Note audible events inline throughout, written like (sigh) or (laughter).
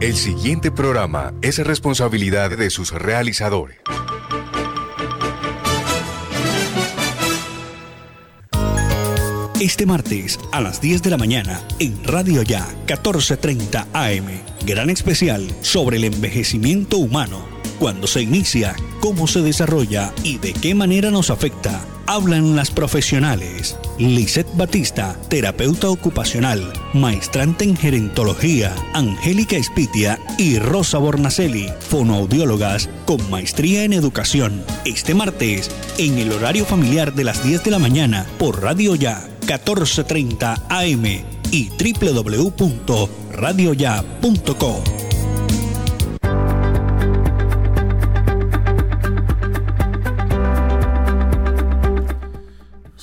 El siguiente programa es responsabilidad de sus realizadores. Este martes a las 10 de la mañana en Radio Ya 1430 AM, gran especial sobre el envejecimiento humano, cuando se inicia, cómo se desarrolla y de qué manera nos afecta Hablan las profesionales. Lisette Batista, terapeuta ocupacional, maestrante en gerontología, Angélica Espitia y Rosa Bornacelli, fonoaudiólogas con maestría en educación. Este martes, en el horario familiar de las 10 de la mañana, por Radio Ya, 1430 AM y www.radioya.com.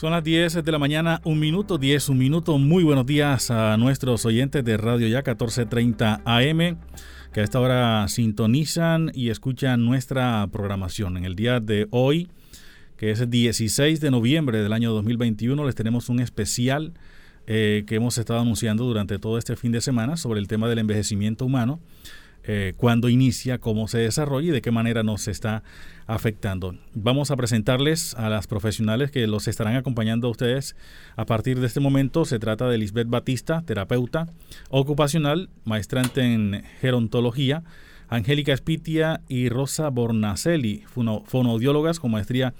Son las 10 de la mañana, un minuto, 10, un minuto. Muy buenos días a nuestros oyentes de Radio Ya 1430 AM, que a esta hora sintonizan y escuchan nuestra programación. En el día de hoy, que es el 16 de noviembre del año 2021, les tenemos un especial eh, que hemos estado anunciando durante todo este fin de semana sobre el tema del envejecimiento humano. Eh, cuándo inicia, cómo se desarrolla y de qué manera nos está afectando. Vamos a presentarles a las profesionales que los estarán acompañando a ustedes a partir de este momento. Se trata de Lisbeth Batista, terapeuta ocupacional, maestrante en gerontología, Angélica Espitia y Rosa Bornacelli, fonoaudiólogas con maestría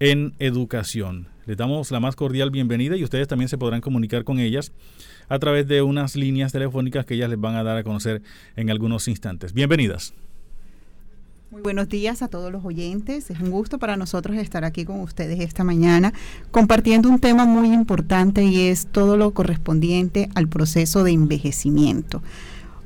en educación. Les damos la más cordial bienvenida y ustedes también se podrán comunicar con ellas a través de unas líneas telefónicas que ellas les van a dar a conocer en algunos instantes. Bienvenidas. Muy buenos días a todos los oyentes. Es un gusto para nosotros estar aquí con ustedes esta mañana compartiendo un tema muy importante y es todo lo correspondiente al proceso de envejecimiento.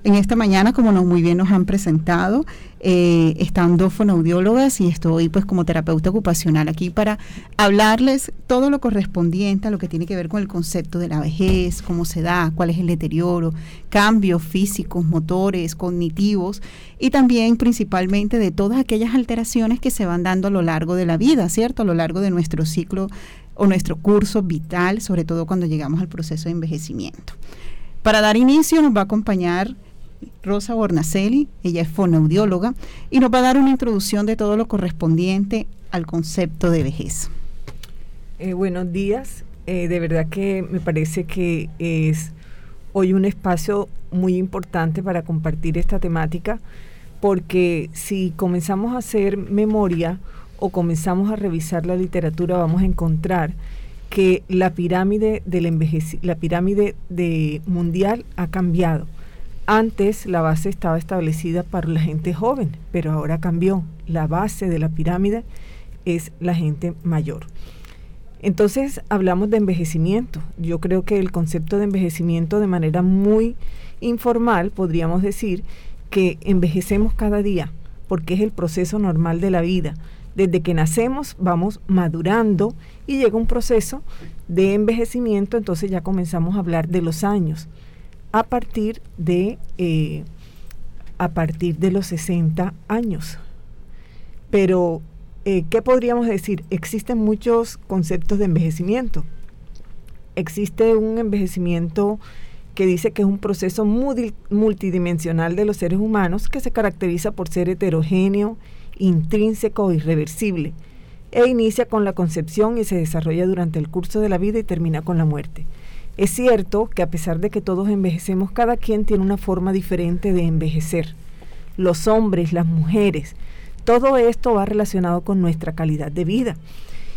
En esta mañana, como nos muy bien nos han presentado, eh, están dos fonoaudiólogas y estoy pues como terapeuta ocupacional aquí para hablarles todo lo correspondiente a lo que tiene que ver con el concepto de la vejez, cómo se da, cuál es el deterioro, cambios físicos, motores, cognitivos y también principalmente de todas aquellas alteraciones que se van dando a lo largo de la vida, ¿cierto? A lo largo de nuestro ciclo o nuestro curso vital, sobre todo cuando llegamos al proceso de envejecimiento. Para dar inicio nos va a acompañar Rosa Bornacelli, ella es fonoaudióloga, y nos va a dar una introducción de todo lo correspondiente al concepto de vejez. Eh, buenos días, eh, de verdad que me parece que es hoy un espacio muy importante para compartir esta temática, porque si comenzamos a hacer memoria o comenzamos a revisar la literatura, vamos a encontrar que la pirámide del la pirámide de mundial ha cambiado antes la base estaba establecida para la gente joven, pero ahora cambió. La base de la pirámide es la gente mayor. Entonces hablamos de envejecimiento. Yo creo que el concepto de envejecimiento de manera muy informal podríamos decir que envejecemos cada día, porque es el proceso normal de la vida. Desde que nacemos vamos madurando y llega un proceso de envejecimiento, entonces ya comenzamos a hablar de los años a partir de, eh, a partir de los 60 años. Pero, eh, ¿qué podríamos decir? Existen muchos conceptos de envejecimiento. Existe un envejecimiento que dice que es un proceso multidimensional de los seres humanos que se caracteriza por ser heterogéneo, intrínseco e irreversible, e inicia con la concepción y se desarrolla durante el curso de la vida y termina con la muerte. Es cierto que a pesar de que todos envejecemos, cada quien tiene una forma diferente de envejecer. Los hombres, las mujeres, todo esto va relacionado con nuestra calidad de vida.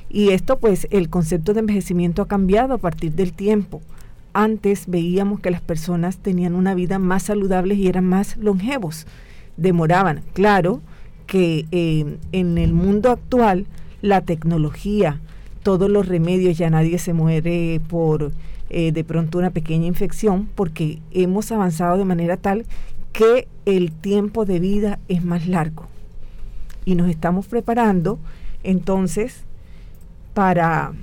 Y esto pues el concepto de envejecimiento ha cambiado a partir del tiempo. Antes veíamos que las personas tenían una vida más saludable y eran más longevos, demoraban. Claro que eh, en el mundo actual la tecnología, todos los remedios, ya nadie se muere por eh, de pronto una pequeña infección porque hemos avanzado de manera tal que el tiempo de vida es más largo. Y nos estamos preparando entonces para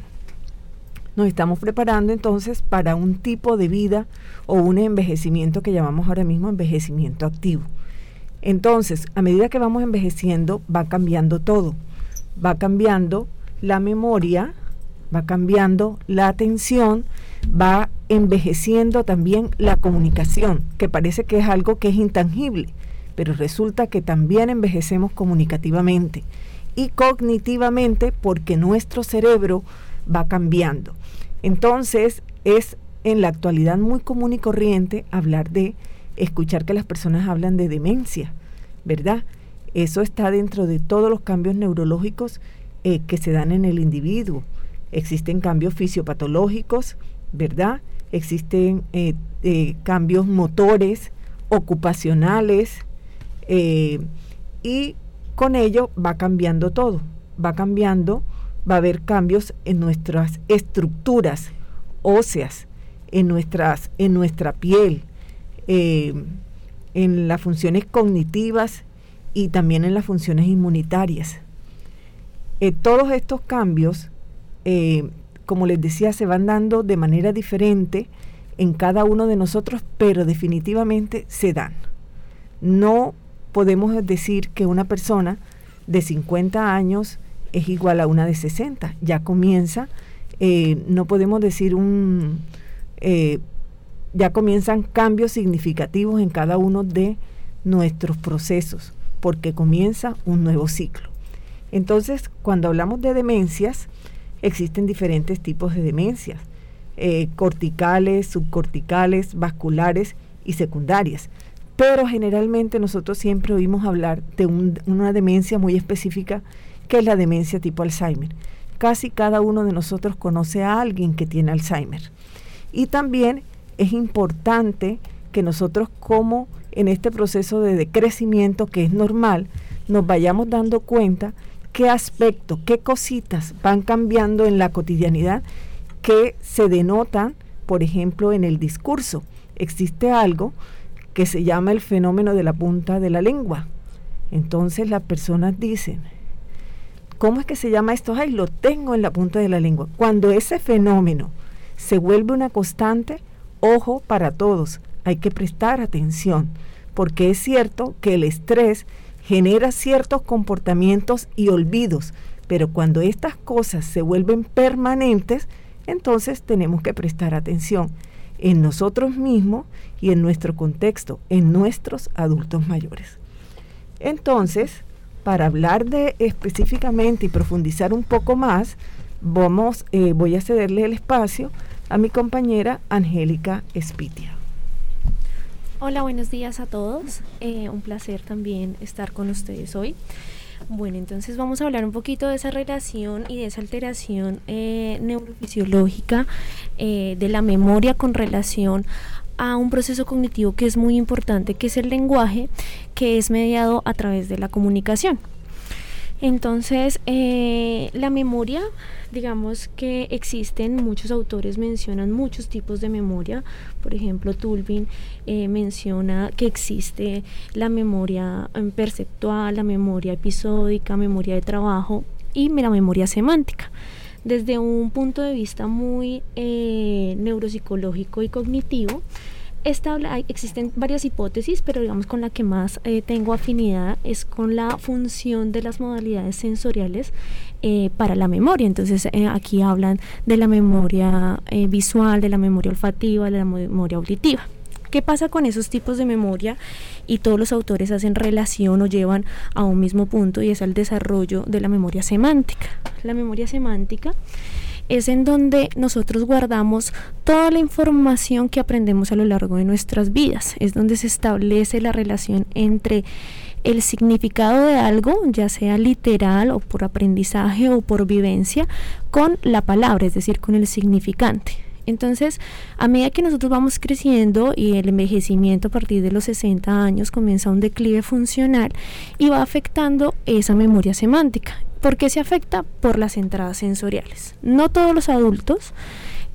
nos estamos preparando entonces para un tipo de vida o un envejecimiento que llamamos ahora mismo envejecimiento activo. Entonces, a medida que vamos envejeciendo, va cambiando todo. Va cambiando la memoria, va cambiando la atención, va envejeciendo también la comunicación, que parece que es algo que es intangible, pero resulta que también envejecemos comunicativamente y cognitivamente porque nuestro cerebro va cambiando. Entonces es en la actualidad muy común y corriente hablar de escuchar que las personas hablan de demencia, ¿verdad? Eso está dentro de todos los cambios neurológicos eh, que se dan en el individuo. Existen cambios fisiopatológicos, ¿verdad? Existen eh, eh, cambios motores, ocupacionales, y con ello va cambiando todo, va cambiando, va a haber cambios en nuestras estructuras óseas, en, nuestras, en nuestra piel, en las funciones cognitivas y también en las funciones inmunitarias. Eh, todos estos cambios, eh, como les decía, se van dando de manera diferente en cada uno de nosotros, pero definitivamente se dan. No podemos decir que una persona de 50 años es igual a una de 60. Ya comienza, eh, no podemos decir un... ya comienzan cambios significativos en cada uno de nuestros procesos porque comienza un nuevo ciclo. Entonces, cuando hablamos de demencias, existen diferentes tipos de demencias, eh, corticales, subcorticales, vasculares y secundarias. Pero generalmente nosotros siempre oímos hablar de una demencia muy específica, que es la demencia tipo Alzheimer. Casi cada uno de nosotros conoce a alguien que tiene Alzheimer. Y también es importante que nosotros como en este proceso de decrecimiento que es normal, nos vayamos dando cuenta qué aspectos, qué cositas van cambiando en la cotidianidad que se denotan, por ejemplo, en el discurso. Existe algo que se llama el fenómeno de la punta de la lengua. Entonces las personas dicen, ¿cómo es que se llama esto? Ay, lo tengo en la punta de la lengua. Cuando ese fenómeno se vuelve una constante, ojo para todos, hay que prestar atención, porque es cierto que el estrés genera ciertos comportamientos y olvidos, pero cuando estas cosas se vuelven permanentes, entonces tenemos que prestar atención en nosotros mismos y en nuestro contexto, en nuestros adultos mayores. Entonces, para hablar de específicamente y profundizar un poco más, vamos, eh, voy a cederle el espacio a mi compañera Angélica Espitia. Hola, buenos días a todos. Eh, un placer también estar con ustedes hoy. Bueno, entonces vamos a hablar un poquito de esa relación y de esa alteración eh, neurofisiológica eh, de la memoria con relación a un proceso cognitivo que es muy importante, que es el lenguaje, que es mediado a través de la comunicación. Entonces, la memoria digamos que existen, muchos autores mencionan muchos tipos de memoria, por ejemplo, Tulvin eh, menciona que existe la memoria em, perceptual, la memoria episódica, memoria de trabajo y la memoria semántica. Desde un punto de vista muy eh, neuropsicológico y cognitivo, existen varias hipótesis, pero digamos con la que más eh, tengo afinidad es con la función de las modalidades sensoriales eh, para la memoria. Entonces eh, aquí hablan de la memoria visual, de la memoria olfativa, de la memoria auditiva. ¿Qué pasa con esos tipos de memoria? Y todos los autores hacen relación o llevan a un mismo punto y es el desarrollo de la memoria semántica. La memoria semántica es en donde nosotros guardamos toda la información que aprendemos a lo largo de nuestras vidas. Es donde se establece la relación entre el significado de algo, ya sea literal o por aprendizaje o por vivencia, con la palabra, es decir, con el significante. Entonces, a medida que nosotros vamos creciendo y el envejecimiento a partir de los 60 años comienza un declive funcional y va afectando esa memoria semántica. ¿Por qué se afecta? Por las entradas sensoriales. No todos los adultos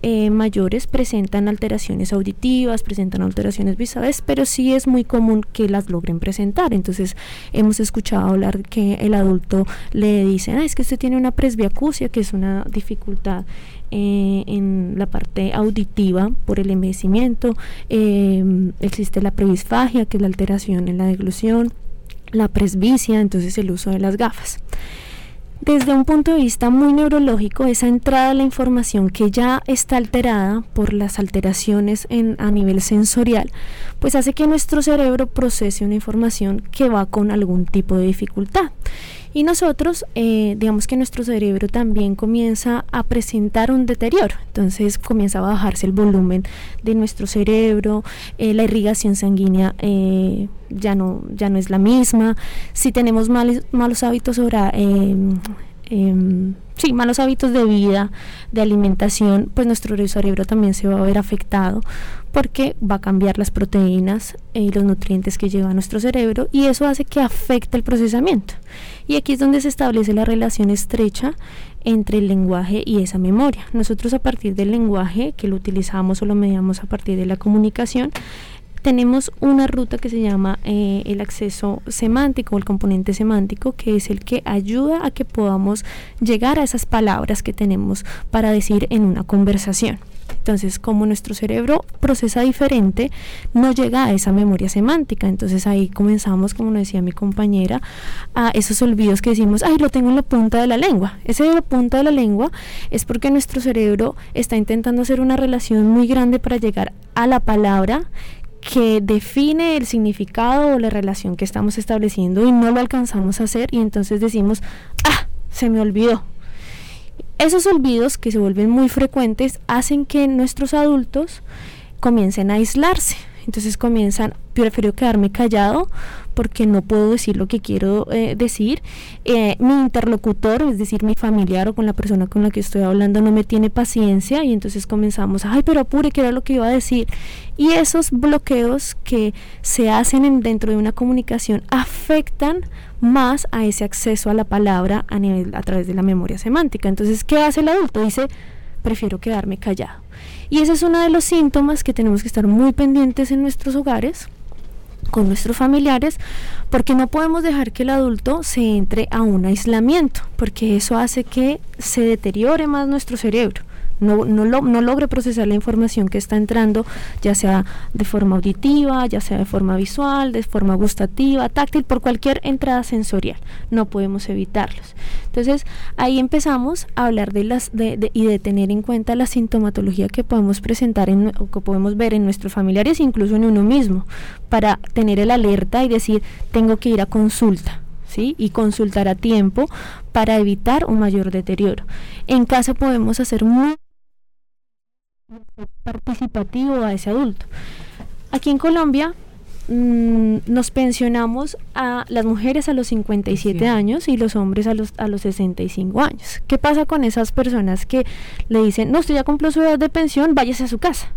eh, mayores presentan alteraciones auditivas, presentan alteraciones visuales, pero sí es muy común que las logren presentar. Entonces hemos escuchado hablar que el adulto le dicen, ah, es que usted tiene una presbiacusia, que es una dificultad eh, en la parte auditiva por el envejecimiento, em, existe la prebisfagia, que es la alteración en la deglución, la presbicia, entonces el uso de las gafas. desde un punto de vista muy neurológico, esa entrada a la información que ya está alterada por las alteraciones en, a nivel sensorial, pues hace que nuestro cerebro procese una información que va con algún tipo de dificultad. Y nosotros, eh, digamos que nuestro cerebro también comienza a presentar un deterioro. Entonces comienza a bajarse el volumen de nuestro cerebro, eh, la irrigación sanguínea eh, ya, no, ya no es la misma. Si tenemos malos hábitos Em, sí, malos hábitos de vida, de alimentación, pues nuestro cerebro también se va a ver afectado porque va a cambiar las proteínas y los nutrientes que lleva a nuestro cerebro y eso hace que afecte el procesamiento. Y aquí es donde se establece la relación estrecha entre el lenguaje y esa memoria. Nosotros a partir del lenguaje, que lo utilizamos o lo mediamos a partir de la comunicación, tenemos una ruta que se llama eh, el acceso semántico o el componente semántico, que es el que ayuda a que podamos llegar a esas palabras que tenemos para decir en una conversación. Entonces, como nuestro cerebro procesa diferente, no llega a esa memoria semántica. Entonces ahí comenzamos, como nos decía mi compañera, a esos olvidos que decimos, ay, lo tengo en la punta de la lengua. Ese de la punta de la lengua es porque nuestro cerebro está intentando hacer una relación muy grande para llegar a la palabra que define el significado o la relación que estamos estableciendo y no lo alcanzamos a hacer y entonces decimos, ah, se me olvidó. Esos olvidos que se vuelven muy frecuentes hacen que nuestros adultos comiencen a aislarse. Entonces comienzan, prefiero quedarme callado porque no puedo decir lo que quiero eh, decir. Eh, mi interlocutor, es decir, mi familiar o con la persona con la que estoy hablando, no me tiene paciencia y entonces comenzamos, ay, pero apure, ¿qué era lo que iba a decir? Y esos bloqueos que se hacen dentro de una comunicación afectan más a ese acceso a la palabra a, nivel, a través de la memoria semántica. Entonces, ¿qué hace el adulto? Dice, prefiero quedarme callado. Y ese es uno de los síntomas que tenemos que estar muy pendientes en nuestros hogares con nuestros familiares, porque no podemos dejar que el adulto se entre a un aislamiento, porque eso hace que se deteriore más nuestro cerebro no, no, no logre procesar la información que está entrando, ya sea de forma auditiva, ya sea de forma visual, de forma gustativa, táctil, por cualquier entrada sensorial. No podemos evitarlos. Entonces, ahí empezamos a hablar de las de, y de tener en cuenta la sintomatología que podemos presentar en, o que podemos ver en nuestros familiares, incluso en uno mismo, para tener el alerta y decir, tengo que ir a consulta y consultar a tiempo para evitar un mayor deterioro. En casa podemos hacer muy participativo a ese adulto. Aquí en Colombia mm, nos pensionamos a las mujeres a los 57 años y los hombres a los, a los 65 años. ¿Qué pasa con esas personas que le dicen, no, usted ya cumplió su edad de pensión, váyase a su casa?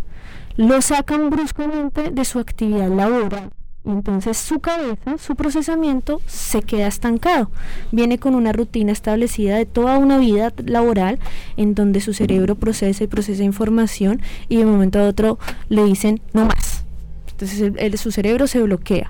Lo sacan bruscamente de su actividad laboral entonces su cabeza, su procesamiento se queda estancado. Viene con una rutina establecida de toda una vida laboral en donde su cerebro procesa y procesa información y de un momento a otro le dicen no más. Entonces su cerebro se bloquea.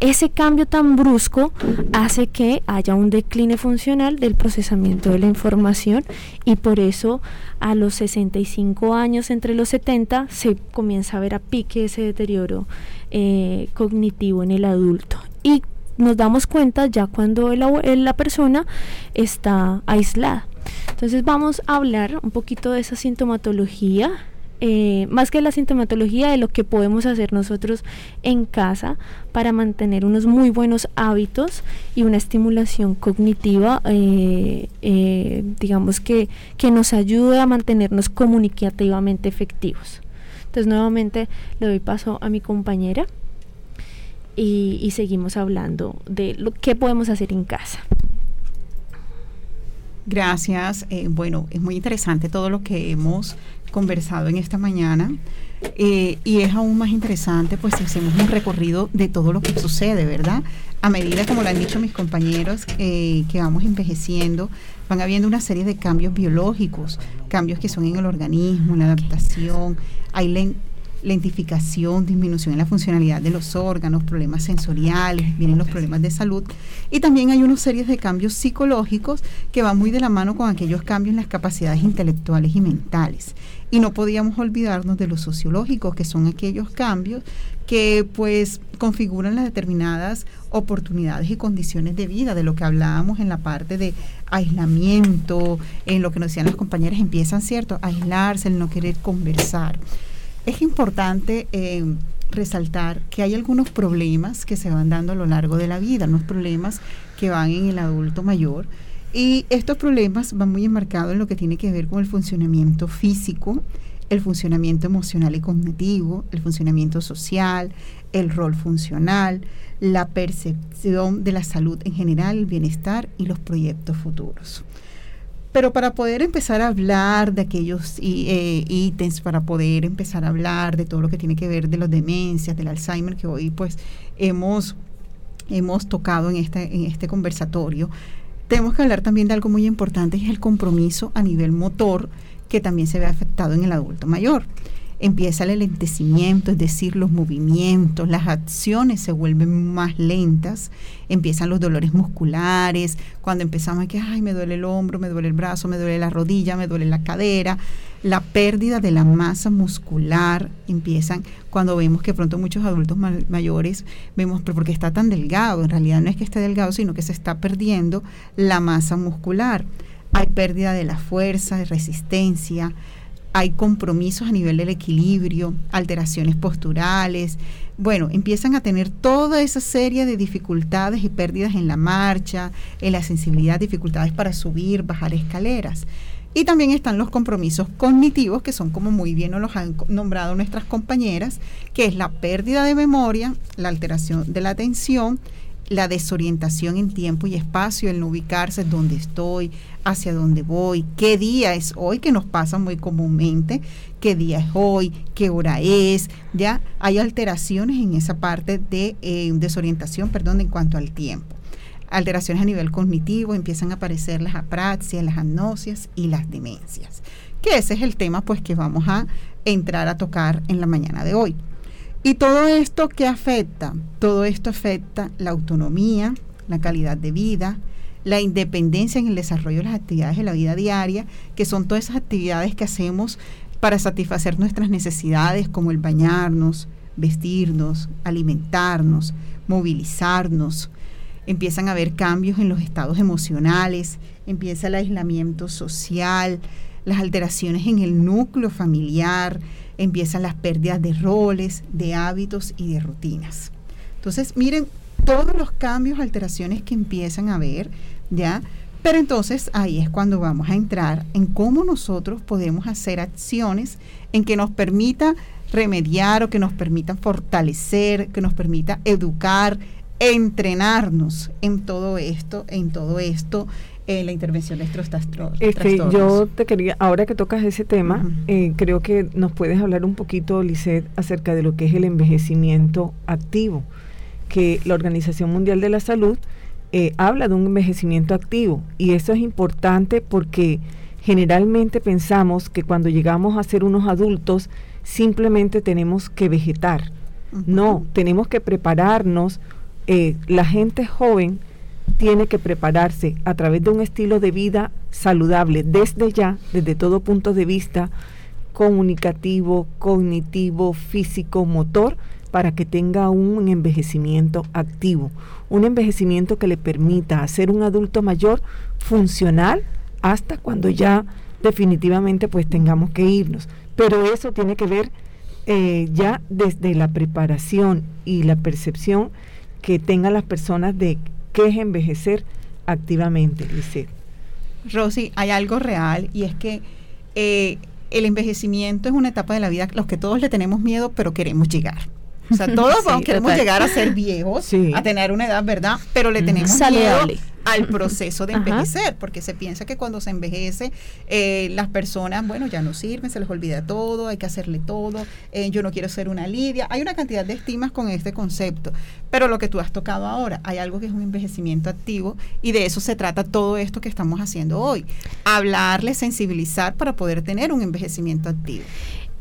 Ese cambio tan brusco hace que haya un decline funcional del procesamiento de la información y por eso a los 65 años, entre los 70, se comienza a ver a pique ese deterioro eh, cognitivo en el adulto. Y nos damos cuenta ya cuando la persona está aislada. Entonces vamos a hablar un poquito de esa sintomatología eh, más que la sintomatología de lo que podemos hacer nosotros en casa para mantener unos muy buenos hábitos y una estimulación cognitiva, eh, eh, digamos que, que nos ayude a mantenernos comunicativamente efectivos. Entonces nuevamente le doy paso a mi compañera y, y seguimos hablando de lo que podemos hacer en casa. Gracias. bueno, es muy interesante todo lo que hemos conversado en esta mañana. Eh, y es aún más interesante pues si hacemos un recorrido de todo lo que sucede, ¿verdad? A medida, como lo han dicho mis compañeros, eh, que vamos envejeciendo, van habiendo una serie de cambios biológicos, cambios que son en el organismo, en la adaptación, hay lentificación, disminución en la funcionalidad de los órganos, problemas sensoriales, vienen los problemas de salud. Y también hay una serie de cambios psicológicos que van muy de la mano con aquellos cambios en las capacidades intelectuales y mentales. Y no podíamos olvidarnos de los sociológicos, que son aquellos cambios que pues configuran las determinadas oportunidades y condiciones de vida, de lo que hablábamos en la parte de aislamiento, en lo que nos decían las compañeras, empiezan, ¿cierto?, a aislarse, el no querer conversar. Es importante eh, resaltar que hay algunos problemas que se van dando a lo largo de la vida, unos problemas que van en el adulto mayor, y estos problemas van muy enmarcados en lo que tiene que ver con el funcionamiento físico, el funcionamiento emocional y cognitivo, el funcionamiento social, el rol funcional, la percepción de la salud en general, el bienestar y los proyectos futuros. Pero para poder empezar a hablar de aquellos eh, ítems, para poder empezar a hablar de todo lo que tiene que ver de las demencias, del Alzheimer, que hoy pues hemos, hemos tocado en este, en este conversatorio, tenemos que hablar también de algo muy importante, es el compromiso a nivel motor, que también se ve afectado en el adulto mayor. Empieza el lentecimiento, es decir, los movimientos, las acciones se vuelven más lentas, empiezan los dolores musculares, cuando empezamos a que, ay, me duele el hombro, me duele el brazo, me duele la rodilla, me duele la cadera, la pérdida de la masa muscular empiezan cuando vemos que pronto muchos adultos mayores vemos, pero porque está tan delgado, en realidad no es que esté delgado, sino que se está perdiendo la masa muscular. Hay pérdida de la fuerza, de resistencia, hay compromisos a nivel del equilibrio, alteraciones posturales. Bueno, empiezan a tener toda esa serie de dificultades y pérdidas en la marcha, en la sensibilidad, dificultades para subir, bajar escaleras. Y también están los compromisos cognitivos, que son como muy bien nos los han nombrado nuestras compañeras, que es la pérdida de memoria, la alteración de la atención, la desorientación en tiempo y espacio, el no ubicarse dónde estoy, hacia dónde voy, qué día es hoy, que nos pasa muy comúnmente, qué día es hoy, qué hora es, ya hay alteraciones en esa parte de eh, desorientación, perdón, en cuanto al tiempo. Alteraciones a nivel cognitivo, empiezan a aparecer las apraxias, las agnosias y las demencias. Que ese es el tema pues que vamos a entrar a tocar en la mañana de hoy. Y todo esto que afecta, todo esto afecta la autonomía, la calidad de vida, la independencia en el desarrollo de las actividades de la vida diaria, que son todas esas actividades que hacemos para satisfacer nuestras necesidades, como el bañarnos, vestirnos, alimentarnos, movilizarnos. Empiezan a haber cambios en los estados emocionales, empieza el aislamiento social, las alteraciones en el núcleo familiar, empiezan las pérdidas de roles, de hábitos y de rutinas. Entonces, miren todos los cambios, alteraciones que empiezan a haber, ¿ya? Pero entonces ahí es cuando vamos a entrar en cómo nosotros podemos hacer acciones en que nos permita remediar o que nos permitan fortalecer, que nos permita educar, entrenarnos en todo esto, en todo esto, la intervención de estos este, Yo te quería, ahora que tocas ese tema, eh, creo que nos puedes hablar un poquito, Lisset, acerca de lo que es el envejecimiento activo, que la Organización Mundial de la Salud eh, habla de un envejecimiento activo y eso es importante porque generalmente pensamos que cuando llegamos a ser unos adultos simplemente tenemos que vegetar. No, tenemos que prepararnos. Eh, la gente joven tiene que prepararse a través de un estilo de vida saludable desde ya, desde todo punto de vista comunicativo, cognitivo, físico, motor, para que tenga un envejecimiento activo, un envejecimiento que le permita ser un adulto mayor funcional hasta cuando ya definitivamente pues tengamos que irnos. Pero eso tiene que ver eh, ya desde la preparación y la percepción que tengan las personas de ¿Qué es envejecer activamente, Lisette? Rosy, hay algo real y es que eh, el envejecimiento es una etapa de la vida a los que todos le tenemos miedo, pero queremos llegar. O sea, todos queremos llegar a ser viejos, a tener una edad, ¿verdad? Pero le tenemos miedo al proceso de envejecer, porque se piensa que cuando se envejece, eh, las personas, bueno, ya no sirven, se les olvida todo, hay que hacerle todo, eh, yo no quiero ser una lidia. Hay una cantidad de estimas con este concepto, pero lo que tú has tocado ahora, hay algo que es un envejecimiento activo y de eso se trata todo esto que estamos haciendo hoy. Hablarle, sensibilizar para poder tener un envejecimiento activo.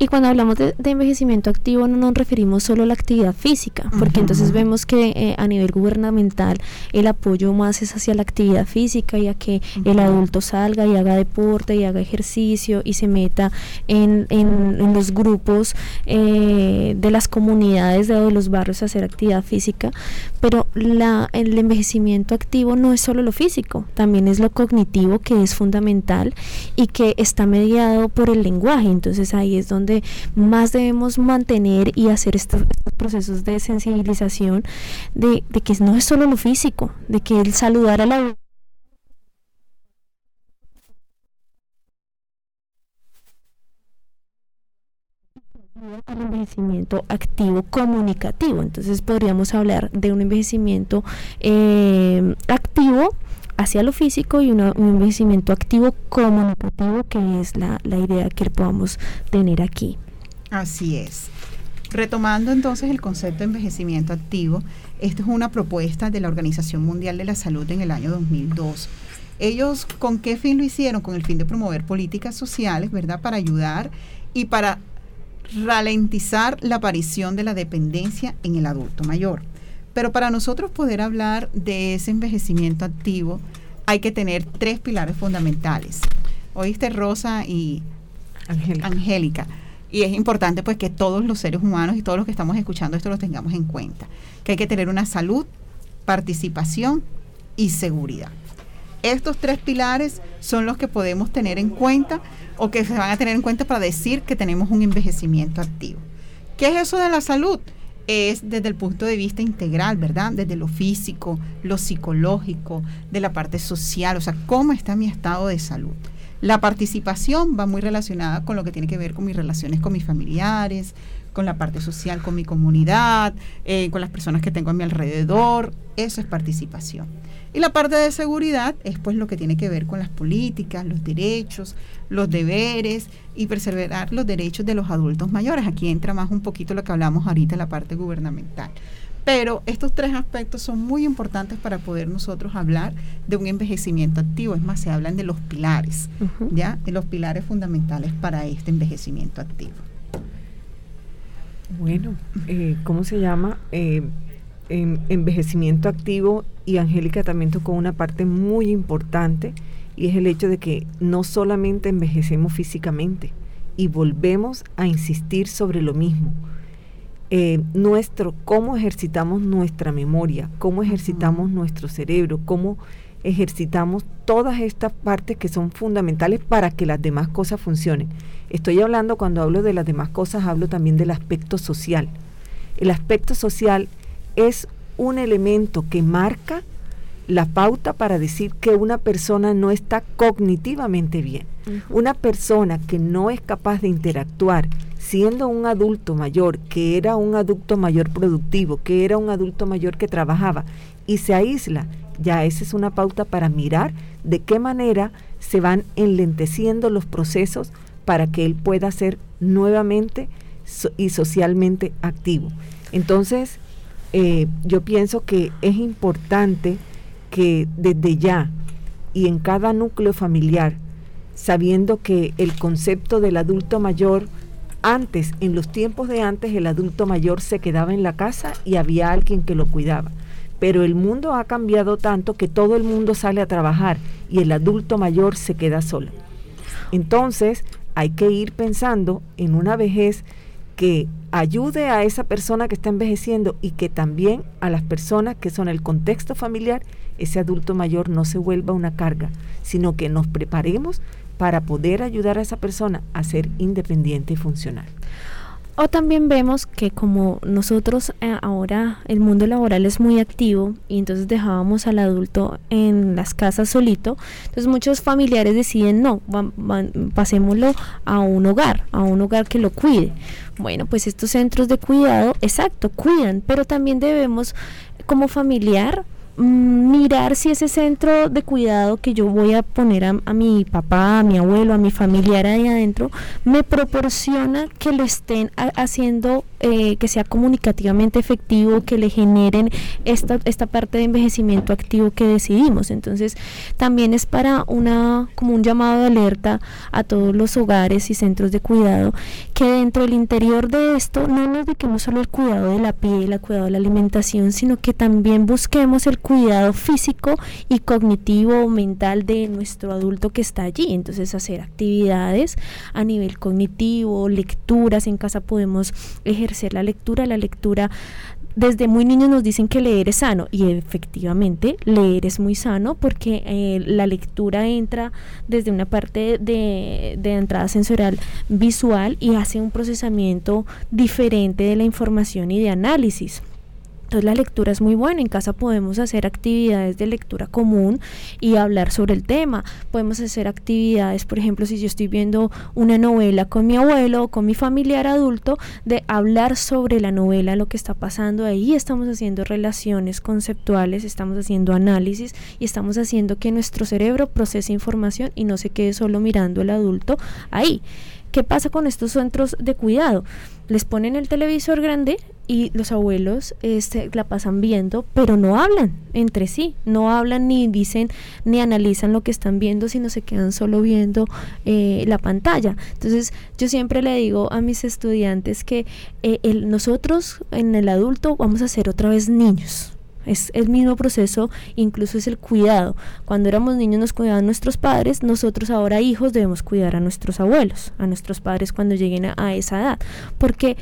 Y cuando hablamos de, envejecimiento activo no nos referimos solo a la actividad física, porque entonces vemos que eh, a nivel gubernamental el apoyo más es hacia la actividad física y a que el adulto salga y haga deporte y haga ejercicio y se meta en, en, los grupos eh, de las comunidades de, los barrios a hacer actividad física, pero la, el envejecimiento activo no es solo lo físico, también es lo cognitivo que es fundamental y que está mediado por el lenguaje, entonces ahí es donde más debemos mantener y hacer estos, procesos de sensibilización de, que no es solo lo físico, de que el saludar a la al envejecimiento activo comunicativo. Entonces podríamos hablar de un envejecimiento eh, activo hacia lo físico y un envejecimiento activo comunicativo, que es la, la idea que podamos tener aquí. Así es. Retomando entonces el concepto de envejecimiento activo, esta es una propuesta de la Organización Mundial de la Salud en el año 2002. Ellos, ¿con qué fin lo hicieron? Con el fin de promover políticas sociales, ¿verdad? Para ayudar y para ralentizar la aparición de la dependencia en el adulto mayor. Pero para nosotros poder hablar de ese envejecimiento activo, hay que tener tres pilares fundamentales. Oíste Rosa y Angélica. Y es importante pues que todos los seres humanos y todos los que estamos escuchando esto lo tengamos en cuenta. Que hay que tener una salud, participación y seguridad. Estos tres pilares son los que podemos tener en cuenta o que se van a tener en cuenta para decir que tenemos un envejecimiento activo. ¿Qué es eso de la salud? Es desde el punto de vista integral, ¿verdad? Desde lo físico, lo psicológico, de la parte social, o sea, cómo está mi estado de salud. La participación va muy relacionada con lo que tiene que ver con mis relaciones con mis familiares, con la parte social, con mi comunidad, eh, con las personas que tengo a mi alrededor. Eso es participación. Y la parte de seguridad es pues lo que tiene que ver con las políticas, los derechos, los deberes y preservar los derechos de los adultos mayores. Aquí entra más un poquito lo que hablamos ahorita la parte gubernamental. Pero estos tres aspectos son muy importantes para poder nosotros hablar de un envejecimiento activo. Es más, se hablan de los pilares, ¿ya? De los pilares fundamentales para este envejecimiento activo. Bueno, eh, ¿cómo se llama? Eh, envejecimiento activo y Angélica también tocó una parte muy importante y es el hecho de que no solamente envejecemos físicamente y volvemos a insistir sobre lo mismo. Eh, nuestro, cómo ejercitamos nuestra memoria, cómo ejercitamos nuestro cerebro, cómo ejercitamos todas estas partes que son fundamentales para que las demás cosas funcionen. Estoy hablando, cuando hablo de las demás cosas, hablo también del aspecto social. El aspecto social es un elemento que marca la pauta para decir que una persona no está cognitivamente bien. Una persona que no es capaz de interactuar siendo un adulto mayor, que era un adulto mayor productivo, que era un adulto mayor que trabajaba y se aísla, ya esa es una pauta para mirar de qué manera se van enlenteciendo los procesos para que él pueda ser nuevamente y socialmente activo. Entonces, eh, yo pienso que es importante que desde ya y en cada núcleo familiar, sabiendo que el concepto del adulto mayor, antes, en los tiempos de antes, el adulto mayor se quedaba en la casa y había alguien que lo cuidaba. Pero el mundo ha cambiado tanto que todo el mundo sale a trabajar y el adulto mayor se queda solo. Entonces, hay que ir pensando en una vejez que ayude a esa persona que está envejeciendo y que también a las personas que son el contexto familiar, ese adulto mayor no se vuelva una carga, sino que nos preparemos para poder ayudar a esa persona a ser independiente y funcional. O también vemos que como nosotros eh, ahora el mundo laboral es muy activo y entonces dejábamos al adulto en las casas solito, entonces muchos familiares deciden no, pasémoslo a un hogar, a un hogar que lo cuide. Bueno, pues estos centros de cuidado, exacto, cuidan, pero también debemos como familiar mirar si ese centro de cuidado que yo voy a poner a, mi papá, a mi abuelo, a mi familiar ahí adentro, me proporciona que lo estén haciendo eh, que sea comunicativamente efectivo, que le generen esta, esta parte de envejecimiento activo que decidimos. Entonces, también es para una, como un llamado de alerta a todos los hogares y centros de cuidado, que dentro del interior de esto no nos dediquemos solo al cuidado de la piel, al cuidado de la alimentación, sino que también busquemos el cuidado físico y cognitivo o mental de nuestro adulto que está allí. Entonces, hacer actividades a nivel cognitivo, lecturas, en casa podemos ejercer la lectura, la lectura desde muy niños nos dicen que leer es sano y efectivamente leer es muy sano porque eh, la lectura entra desde una parte de, de, entrada sensorial visual y hace un procesamiento diferente de la información y de análisis. Entonces la lectura es muy buena, en casa podemos hacer actividades de lectura común y hablar sobre el tema. Podemos hacer actividades, por ejemplo, si yo estoy viendo una novela con mi abuelo o con mi familiar adulto, de hablar sobre la novela, lo que está pasando ahí, estamos haciendo relaciones conceptuales, estamos haciendo análisis y estamos haciendo que nuestro cerebro procese información y no se quede solo mirando el adulto ahí. ¿Qué pasa con estos centros de cuidado? Les ponen el televisor grande y los abuelos este, la pasan viendo, pero no hablan entre sí, no hablan ni dicen ni analizan lo que están viendo, sino se quedan solo viendo eh, la pantalla. Entonces yo siempre le digo a mis estudiantes que eh, nosotros en el adulto vamos a ser otra vez niños. Es el mismo proceso, incluso es el cuidado. Cuando éramos niños nos cuidaban nuestros padres, nosotros ahora hijos debemos cuidar a nuestros abuelos, a nuestros padres cuando lleguen a, esa edad. Porque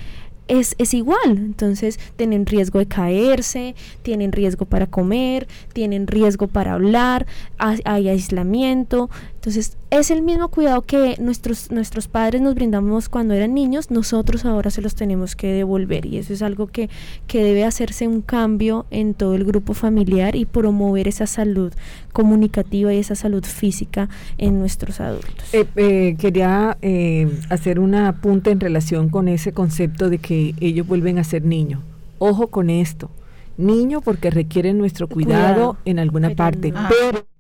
es, es, igual. Entonces tienen riesgo de caerse, tienen riesgo para comer, tienen riesgo para hablar, hay aislamiento. Entonces es el mismo cuidado que nuestros, nuestros padres nos brindamos cuando eran niños, nosotros ahora se los tenemos que devolver y eso es algo que, que debe hacerse un cambio en todo el grupo familiar y promover esa salud comunicativa y esa salud física en nuestros adultos. Eh, eh, quería eh, hacer un apunte en relación con ese concepto de que ellos vuelven a ser niños. Ojo con esto. Niño porque requieren nuestro cuidado, cuidado. en alguna pero parte, no. pero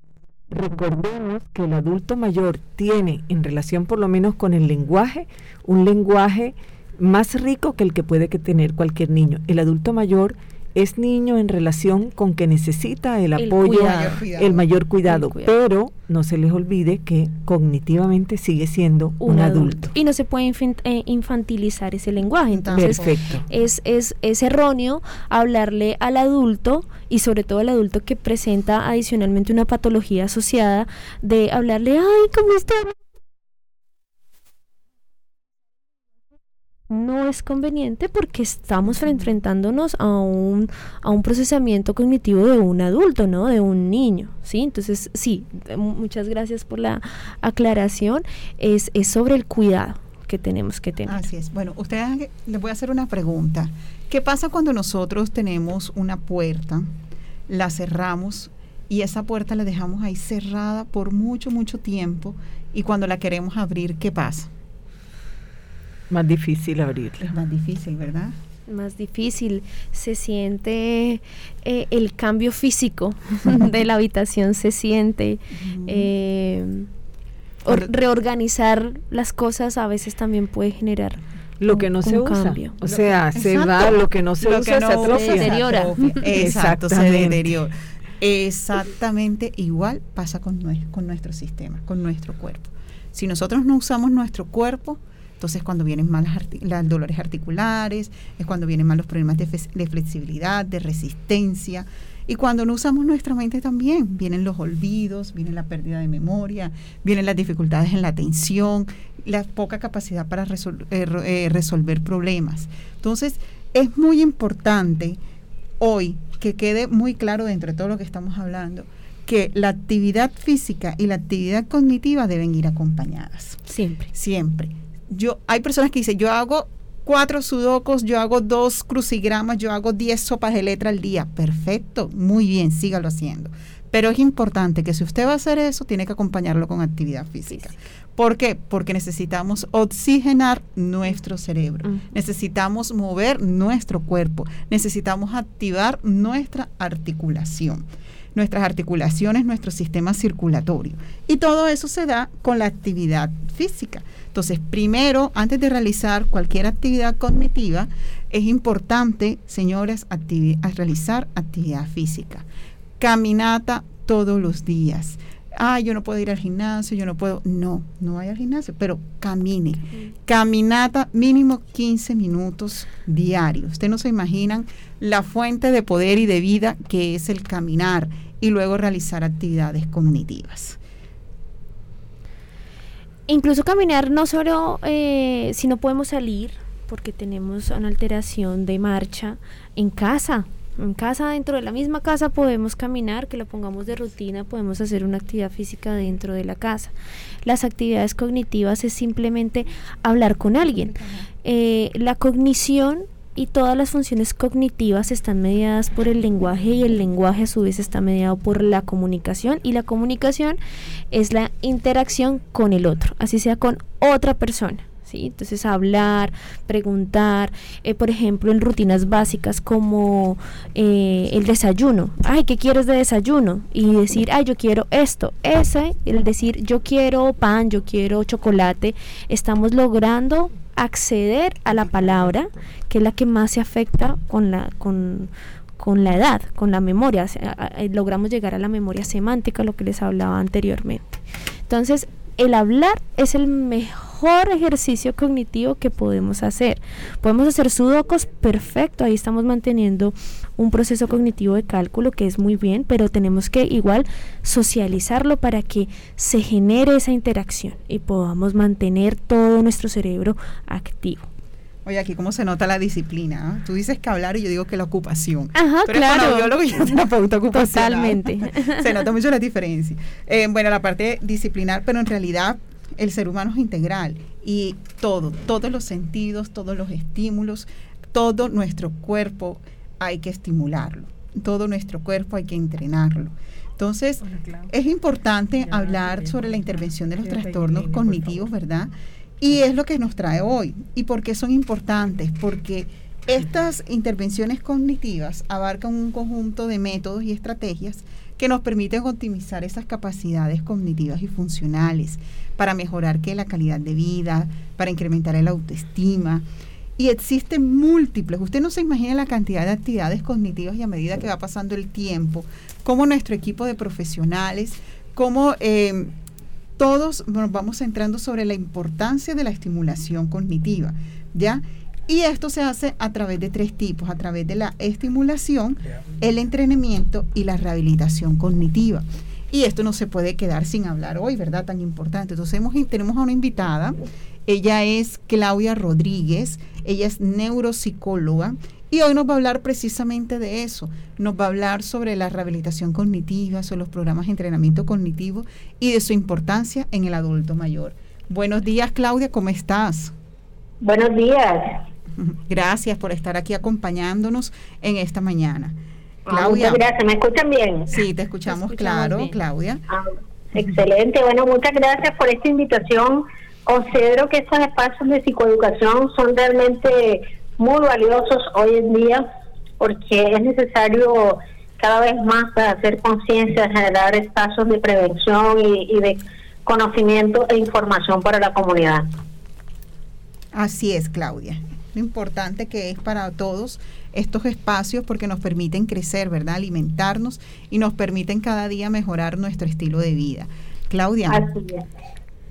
recordemos que el adulto mayor tiene, en relación por lo menos con el lenguaje, un lenguaje más rico que el que puede que tener cualquier niño. El adulto mayor es niño en relación con que necesita el, el apoyo, cuidado. el mayor cuidado, el cuidado, pero no se les olvide que cognitivamente sigue siendo un, un adulto. adulto. Y no se puede eh, infantilizar ese lenguaje. Entonces, Perfecto. Es, es, es erróneo hablarle al adulto y sobre todo al adulto que presenta adicionalmente una patología asociada de hablarle, ay, ¿cómo está? No es conveniente porque estamos enfrentándonos a un, a un procesamiento cognitivo de un adulto, ¿no? De un niño, ¿sí? Entonces, sí, muchas gracias por la aclaración. Es, es sobre el cuidado que tenemos que tener. Así es. Bueno, ustedes les voy a hacer una pregunta. ¿Qué pasa cuando nosotros tenemos una puerta, la cerramos y esa puerta la dejamos ahí cerrada por mucho, mucho tiempo y cuando la queremos abrir, ¿qué pasa? Más difícil abrirla. Es más difícil, ¿verdad? Más difícil. Se siente eh, el cambio físico de la habitación, se siente. Uh -huh. eh, reorganizar las cosas a veces también puede generar lo que no un, se un usa. Cambio. O sea, Exacto. se va, lo que no se lo usa no se atrofia. Se deteriora. (laughs) Exacto, se deteriora. Exactamente igual pasa con, con nuestro sistema, con nuestro cuerpo. Si nosotros no usamos nuestro cuerpo, entonces, cuando vienen mal los dolores articulares, es cuando vienen mal los problemas de, de, flexibilidad, de resistencia. Y cuando no usamos nuestra mente también, vienen los olvidos, viene la pérdida de memoria, vienen las dificultades en la atención, la poca capacidad para resol eh, eh, resolver problemas. Entonces, es muy importante hoy que quede muy claro dentro de todo lo que estamos hablando, que la actividad física y la actividad cognitiva deben ir acompañadas. Siempre. Siempre yo, hay personas que dicen, yo hago cuatro sudocos, yo hago dos crucigramas, yo hago diez sopas de letra al día. Perfecto, muy bien, sígalo haciendo. Pero es importante que si usted va a hacer eso, tiene que acompañarlo con actividad física. ¿Por qué? Porque necesitamos oxigenar nuestro cerebro, mm. necesitamos mover nuestro cuerpo, necesitamos activar nuestra articulación nuestras articulaciones, nuestro sistema circulatorio. Y todo eso se da con la actividad física. Entonces, primero, antes de realizar cualquier actividad cognitiva, es importante, señores, realizar actividad física. Caminata todos los días. Ah, yo no puedo ir al gimnasio, yo no puedo. No, no vaya al gimnasio, pero camine. Caminata mínimo 15 minutos diarios. Ustedes no se imaginan la fuente de poder y de vida que es el caminar y luego realizar actividades cognitivas. Incluso caminar no solo eh, si no podemos salir porque tenemos una alteración de marcha en casa. En casa, dentro de la misma casa podemos caminar, que lo pongamos de rutina, podemos hacer una actividad física dentro de la casa. Las actividades cognitivas es simplemente hablar con alguien. Eh, la cognición y todas las funciones cognitivas están mediadas por el lenguaje y el lenguaje a su vez está mediado por la comunicación y la comunicación es la interacción con el otro, así sea con otra persona. ¿Sí? Entonces hablar, preguntar, eh, por ejemplo, en rutinas básicas como eh, el desayuno. Ay, ¿qué quieres de desayuno? Y decir, ay, yo quiero esto. Ese, el decir, yo quiero pan, yo quiero chocolate, estamos logrando acceder a la palabra, que es la que más se afecta con la, con, con la edad, con la memoria. logramos llegar a la memoria semántica, lo que les hablaba anteriormente. Entonces, el hablar es el mejor ejercicio cognitivo que podemos hacer. Podemos hacer sudokus, perfecto, ahí estamos manteniendo un proceso cognitivo de cálculo que es muy bien, pero tenemos que igual socializarlo para que se genere esa interacción y podamos mantener todo nuestro cerebro activo. Oye, aquí cómo se nota la disciplina. ¿ah? Tú dices que hablar y yo digo que la ocupación. Ajá, claro. Totalmente. se nota mucho la diferencia. Eh, bueno, la parte disciplinar, pero en realidad el ser humano es integral y todo, todos los sentidos, todos los estímulos, todo nuestro cuerpo hay que estimularlo. Todo nuestro cuerpo hay que entrenarlo. Entonces, es importante hablar sobre la intervención de los trastornos cognitivos, ¿verdad? Y es lo que nos trae hoy. ¿Y por qué son importantes? Porque estas intervenciones cognitivas abarcan un conjunto de métodos y estrategias que nos permiten optimizar esas capacidades cognitivas y funcionales para mejorar que la calidad de vida, para incrementar el autoestima. Y existen múltiples, usted no se imagina la cantidad de actividades cognitivas y a medida que va pasando el tiempo, como nuestro equipo de profesionales, como eh, todos nos vamos centrando sobre la importancia de la estimulación cognitiva, ¿ya? Y esto se hace a través de tres tipos, a través de la estimulación, el entrenamiento y la rehabilitación cognitiva. Y esto no se puede quedar sin hablar hoy, ¿verdad? Tan importante. Entonces hemos, tenemos a una invitada, ella es Claudia Rodríguez, ella es neuropsicóloga y hoy nos va a hablar precisamente de eso. Nos va a hablar sobre la rehabilitación cognitiva, sobre los programas de entrenamiento cognitivo y de su importancia en el adulto mayor. Buenos días, Claudia, ¿cómo estás? Buenos días. (laughs) Gracias por estar aquí acompañándonos en esta mañana. Ah, Claudia. muchas gracias. ¿Me escuchan bien? Sí, te escuchamos, claro, Claudia. Ah, excelente. Bueno, muchas gracias por esta invitación. Considero que estos espacios de psicoeducación son realmente muy valiosos hoy en día porque es necesario cada vez más hacer conciencia, generar espacios de prevención y, de conocimiento e información para la comunidad. Así es, Claudia. Lo importante que es para todos estos espacios porque nos permiten crecer, ¿verdad? Alimentarnos y nos permiten cada día mejorar nuestro estilo de vida. Claudia, Así es.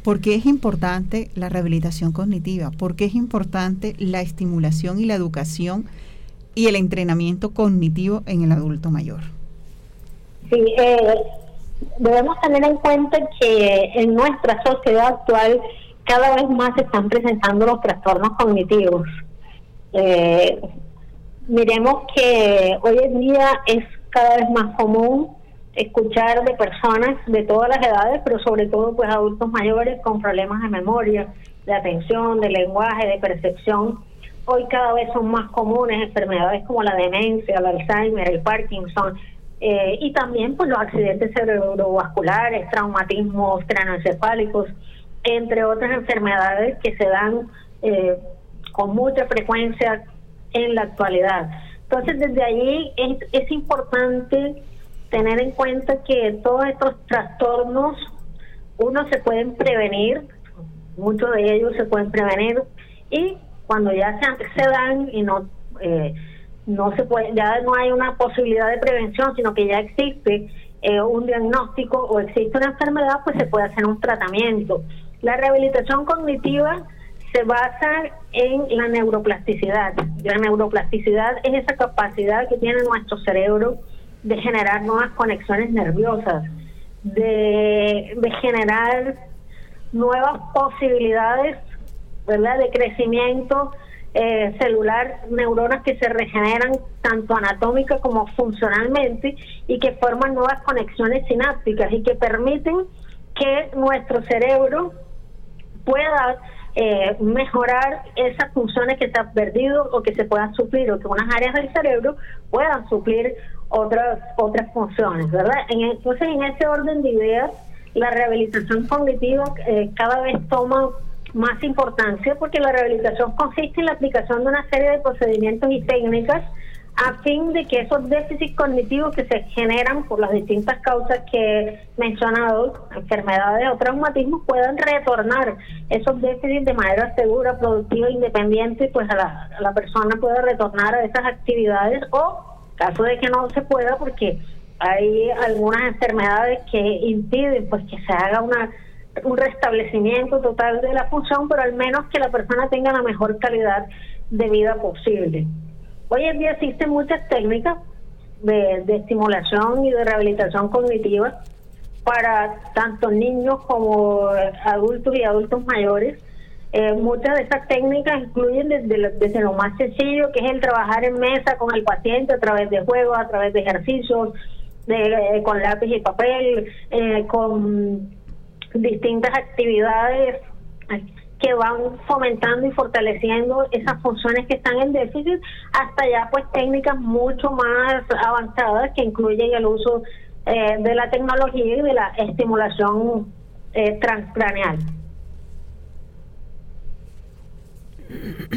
¿Por qué es importante la rehabilitación cognitiva? ¿Por qué es importante la estimulación y la educación y el entrenamiento cognitivo en el adulto mayor? Sí, eh, debemos tener en cuenta que en nuestra sociedad actual cada vez más se están presentando los trastornos cognitivos. Eh, miremos que hoy en día es cada vez más común escuchar de personas de todas las edades, pero sobre todo pues adultos mayores con problemas de memoria, de atención, de lenguaje, de percepción. Hoy cada vez son más comunes enfermedades como la demencia, el Alzheimer, el Parkinson, eh, y también pues los accidentes cerebrovasculares, traumatismos craneoencefálicos, entre otras enfermedades que se dan eh, con mucha frecuencia en la actualidad. Entonces desde allí es, es importante tener en cuenta que todos estos trastornos, uno se pueden prevenir, muchos de ellos se pueden prevenir y cuando ya se, se dan y no eh, no se puede ya no hay una posibilidad de prevención sino que ya existe eh, un diagnóstico o existe una enfermedad pues se puede hacer un tratamiento. La rehabilitación cognitiva se basa en la neuroplasticidad. La neuroplasticidad es esa capacidad que tiene nuestro cerebro de generar nuevas conexiones nerviosas de, generar nuevas posibilidades ¿verdad? de crecimiento eh, celular, neuronas que se regeneran tanto anatómica como funcionalmente y que forman nuevas conexiones sinápticas y que permiten que nuestro cerebro pueda eh, mejorar esas funciones que se han perdido o que se puedan suplir o que unas áreas del cerebro puedan suplir otras otras funciones, ¿verdad? entonces, en ese orden de ideas, la rehabilitación cognitiva eh, cada vez toma más importancia porque la rehabilitación consiste en la aplicación de una serie de procedimientos y técnicas a fin de que esos déficits cognitivos que se generan por las distintas causas que he mencionado, enfermedades o traumatismos, puedan retornar esos déficits de manera segura, productiva independiente, pues a la, la persona pueda retornar a esas actividades o caso de que no se pueda porque hay algunas enfermedades que impiden pues que se haga una un restablecimiento total de la función, pero al menos que la persona tenga la mejor calidad de vida posible. Hoy en día existen muchas técnicas de, estimulación y de rehabilitación cognitiva para tanto niños como adultos y adultos mayores. Eh, muchas de esas técnicas incluyen desde lo, desde lo más sencillo, que es el trabajar en mesa con el paciente a través de juegos, a través de ejercicios, de, eh, con lápiz y papel, eh, con distintas actividades que van fomentando y fortaleciendo esas funciones que están en déficit, hasta ya pues técnicas mucho más avanzadas que incluyen el uso eh, de la tecnología y de la estimulación eh, transcraneal.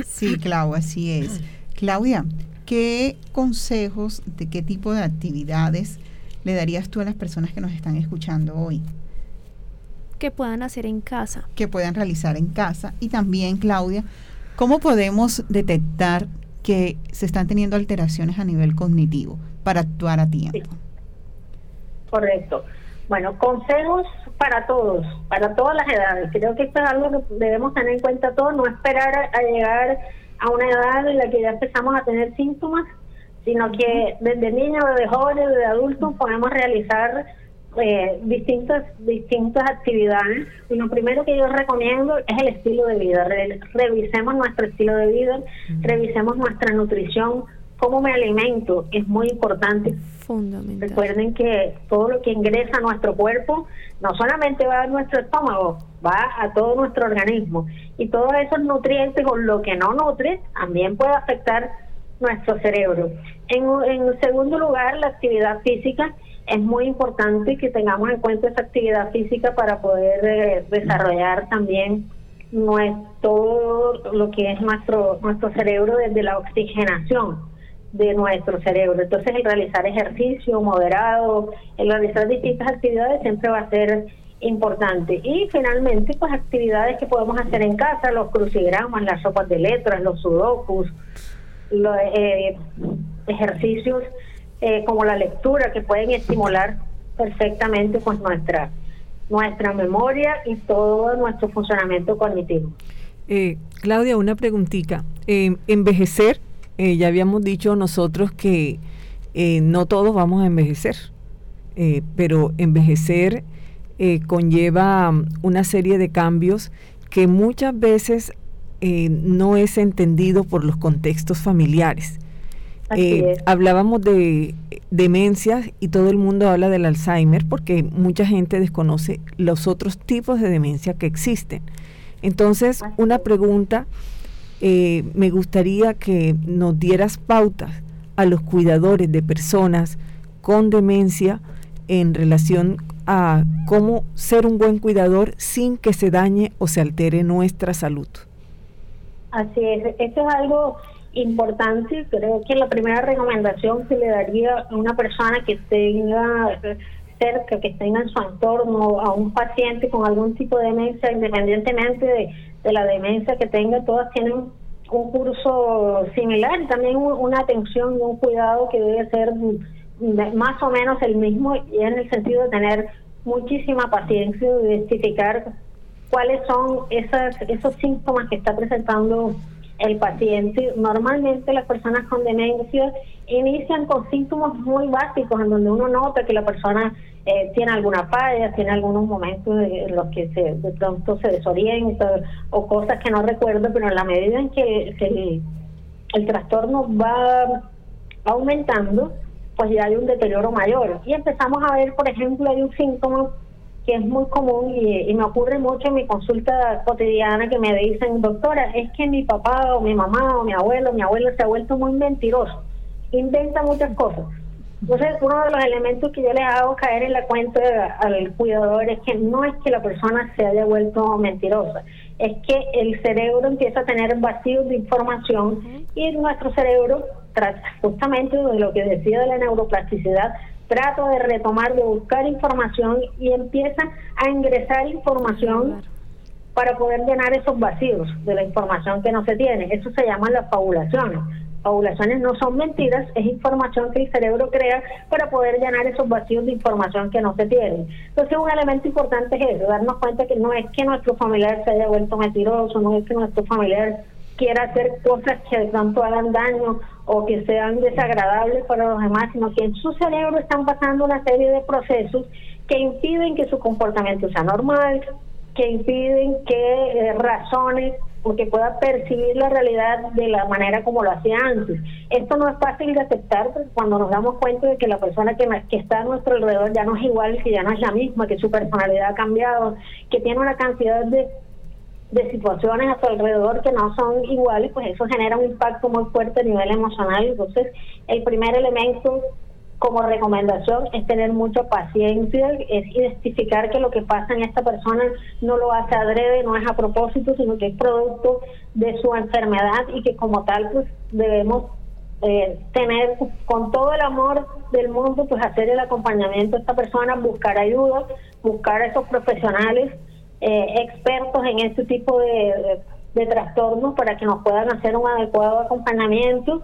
Sí, Claudia, así es. Claudia, ¿qué consejos de qué tipo de actividades le darías tú a las personas que nos están escuchando hoy? Que puedan hacer en casa. Que puedan realizar en casa. Y también, Claudia, ¿cómo podemos detectar que se están teniendo alteraciones a nivel cognitivo para actuar a tiempo? Correcto. Bueno, consejos para todos, para todas las edades. Creo que esto es algo que debemos tener en cuenta todos, no esperar a, llegar a una edad en la que ya empezamos a tener síntomas, sino que desde niños, desde jóvenes, desde adultos podemos realizar eh, distintas distintas actividades. Y lo primero que yo recomiendo es el estilo de vida. Revisemos nuestro estilo de vida revisemos nuestra nutrición cómo me alimento es muy importante. Fundamental. Recuerden que todo lo que ingresa a nuestro cuerpo no solamente va a nuestro estómago va a todo nuestro organismo. Y todos esos nutrientes o lo que no nutre también puede afectar nuestro cerebro. En, en segundo lugar la actividad física es muy importante que tengamos en cuenta esa actividad física para poder eh, desarrollar también nuestro, todo lo que es nuestro, nuestro cerebro desde la oxigenación de nuestro cerebro. Entonces el realizar ejercicio moderado, el realizar distintas actividades siempre va a ser importante. Y finalmente, pues actividades que podemos hacer en casa, los crucigramas, las sopas de letras, los sudokus, los eh, ejercicios eh, como la lectura, que pueden estimular perfectamente pues nuestra, nuestra memoria y todo nuestro funcionamiento cognitivo. Eh, Claudia, una preguntita. Eh, envejecer, ya habíamos dicho nosotros que no todos vamos a envejecer, pero envejecer conlleva um, una serie de cambios que muchas veces no es entendido por los contextos familiares. Eh, hablábamos de demencias y todo el mundo habla del Alzheimer porque mucha gente desconoce los otros tipos de demencia que existen. Entonces, una pregunta, eh, me gustaría que nos dieras pautas a los cuidadores de personas con demencia en relación a cómo ser un buen cuidador sin que se dañe o se altere nuestra salud. Así es, esto es algo importante. Creo que la primera recomendación que le daría a una persona que tenga cerca, que tenga en su entorno a un paciente con algún tipo de demencia, independientemente de, la demencia que tenga, todas tienen un curso similar, también una atención y un cuidado que debe ser más o menos el mismo y en el sentido de tener muchísima paciencia y identificar cuáles son esas, esos síntomas que está presentando el paciente. Normalmente las personas con demencia inician con síntomas muy básicos en donde uno nota que la persona eh, tiene alguna falla, tiene algunos momentos en los que se, de pronto se desorienta o cosas que no recuerdo, pero en la medida en que, el, el trastorno va aumentando, pues ya hay un deterioro mayor. Y empezamos a ver, por ejemplo, hay un síntoma que es muy común y, me ocurre mucho en mi consulta cotidiana que me dicen, doctora, es que mi papá o mi mamá o mi abuelo, mi abuelo se ha vuelto muy mentiroso, inventa muchas cosas. Entonces, uno de los elementos que yo les hago caer en la cuenta al cuidador es que no es que la persona se haya vuelto mentirosa, es que el cerebro empieza a tener vacíos de información y nuestro cerebro, justamente de lo que decía de la neuroplasticidad, trato de retomar, de buscar información y empieza a ingresar información para poder llenar esos vacíos de la información que no se tiene. Eso se llama las fabulaciones. Fabulaciones no son mentiras, es información que el cerebro crea para poder llenar esos vacíos de información que no se tiene. Entonces un elemento importante es eso, darnos cuenta que no es que nuestro familiar se haya vuelto mentiroso, no es que nuestro familiar quiera hacer cosas que pronto hagan daño o que sean desagradables para los demás, sino que en su cerebro están pasando una serie de procesos que impiden que su comportamiento sea normal, que impiden que eh, razones o que pueda percibir la realidad de la manera como lo hacía antes. Esto no es fácil de aceptar cuando nos damos cuenta de que la persona que está a nuestro alrededor ya no es igual, que ya no es la misma, que su personalidad ha cambiado, que tiene una cantidad de de situaciones a su alrededor que no son iguales, pues eso genera un impacto muy fuerte a nivel emocional. Entonces, el primer elemento como recomendación es tener mucha paciencia, es identificar que lo que pasa en esta persona no lo hace adrede, no es a propósito, sino que es producto de su enfermedad y que como tal pues debemos eh, tener con todo el amor del mundo pues hacer el acompañamiento a esta persona, buscar ayuda, buscar a esos profesionales eh, expertos en este tipo de, de, trastornos para que nos puedan hacer un adecuado acompañamiento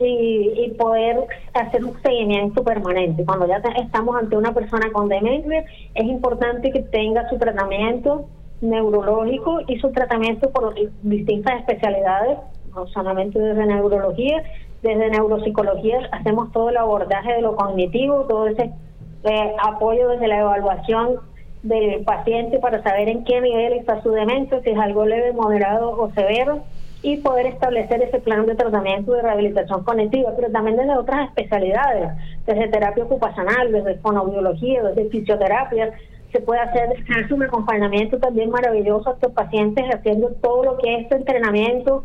y, poder hacer un seguimiento permanente. Cuando ya estamos ante una persona con demencia, es importante que tenga su tratamiento neurológico y su tratamiento por distintas especialidades, no solamente desde neurología, desde neuropsicología hacemos todo el abordaje de lo cognitivo, todo ese eh, apoyo desde la evaluación del paciente para saber en qué nivel está su demencia, si es algo leve, moderado o severo, y poder establecer ese plan de tratamiento de rehabilitación cognitiva, pero también desde otras especialidades, desde terapia ocupacional, desde fonobiología, desde fisioterapia, se puede hacer, un acompañamiento también maravilloso a estos pacientes haciendo todo lo que es su entrenamiento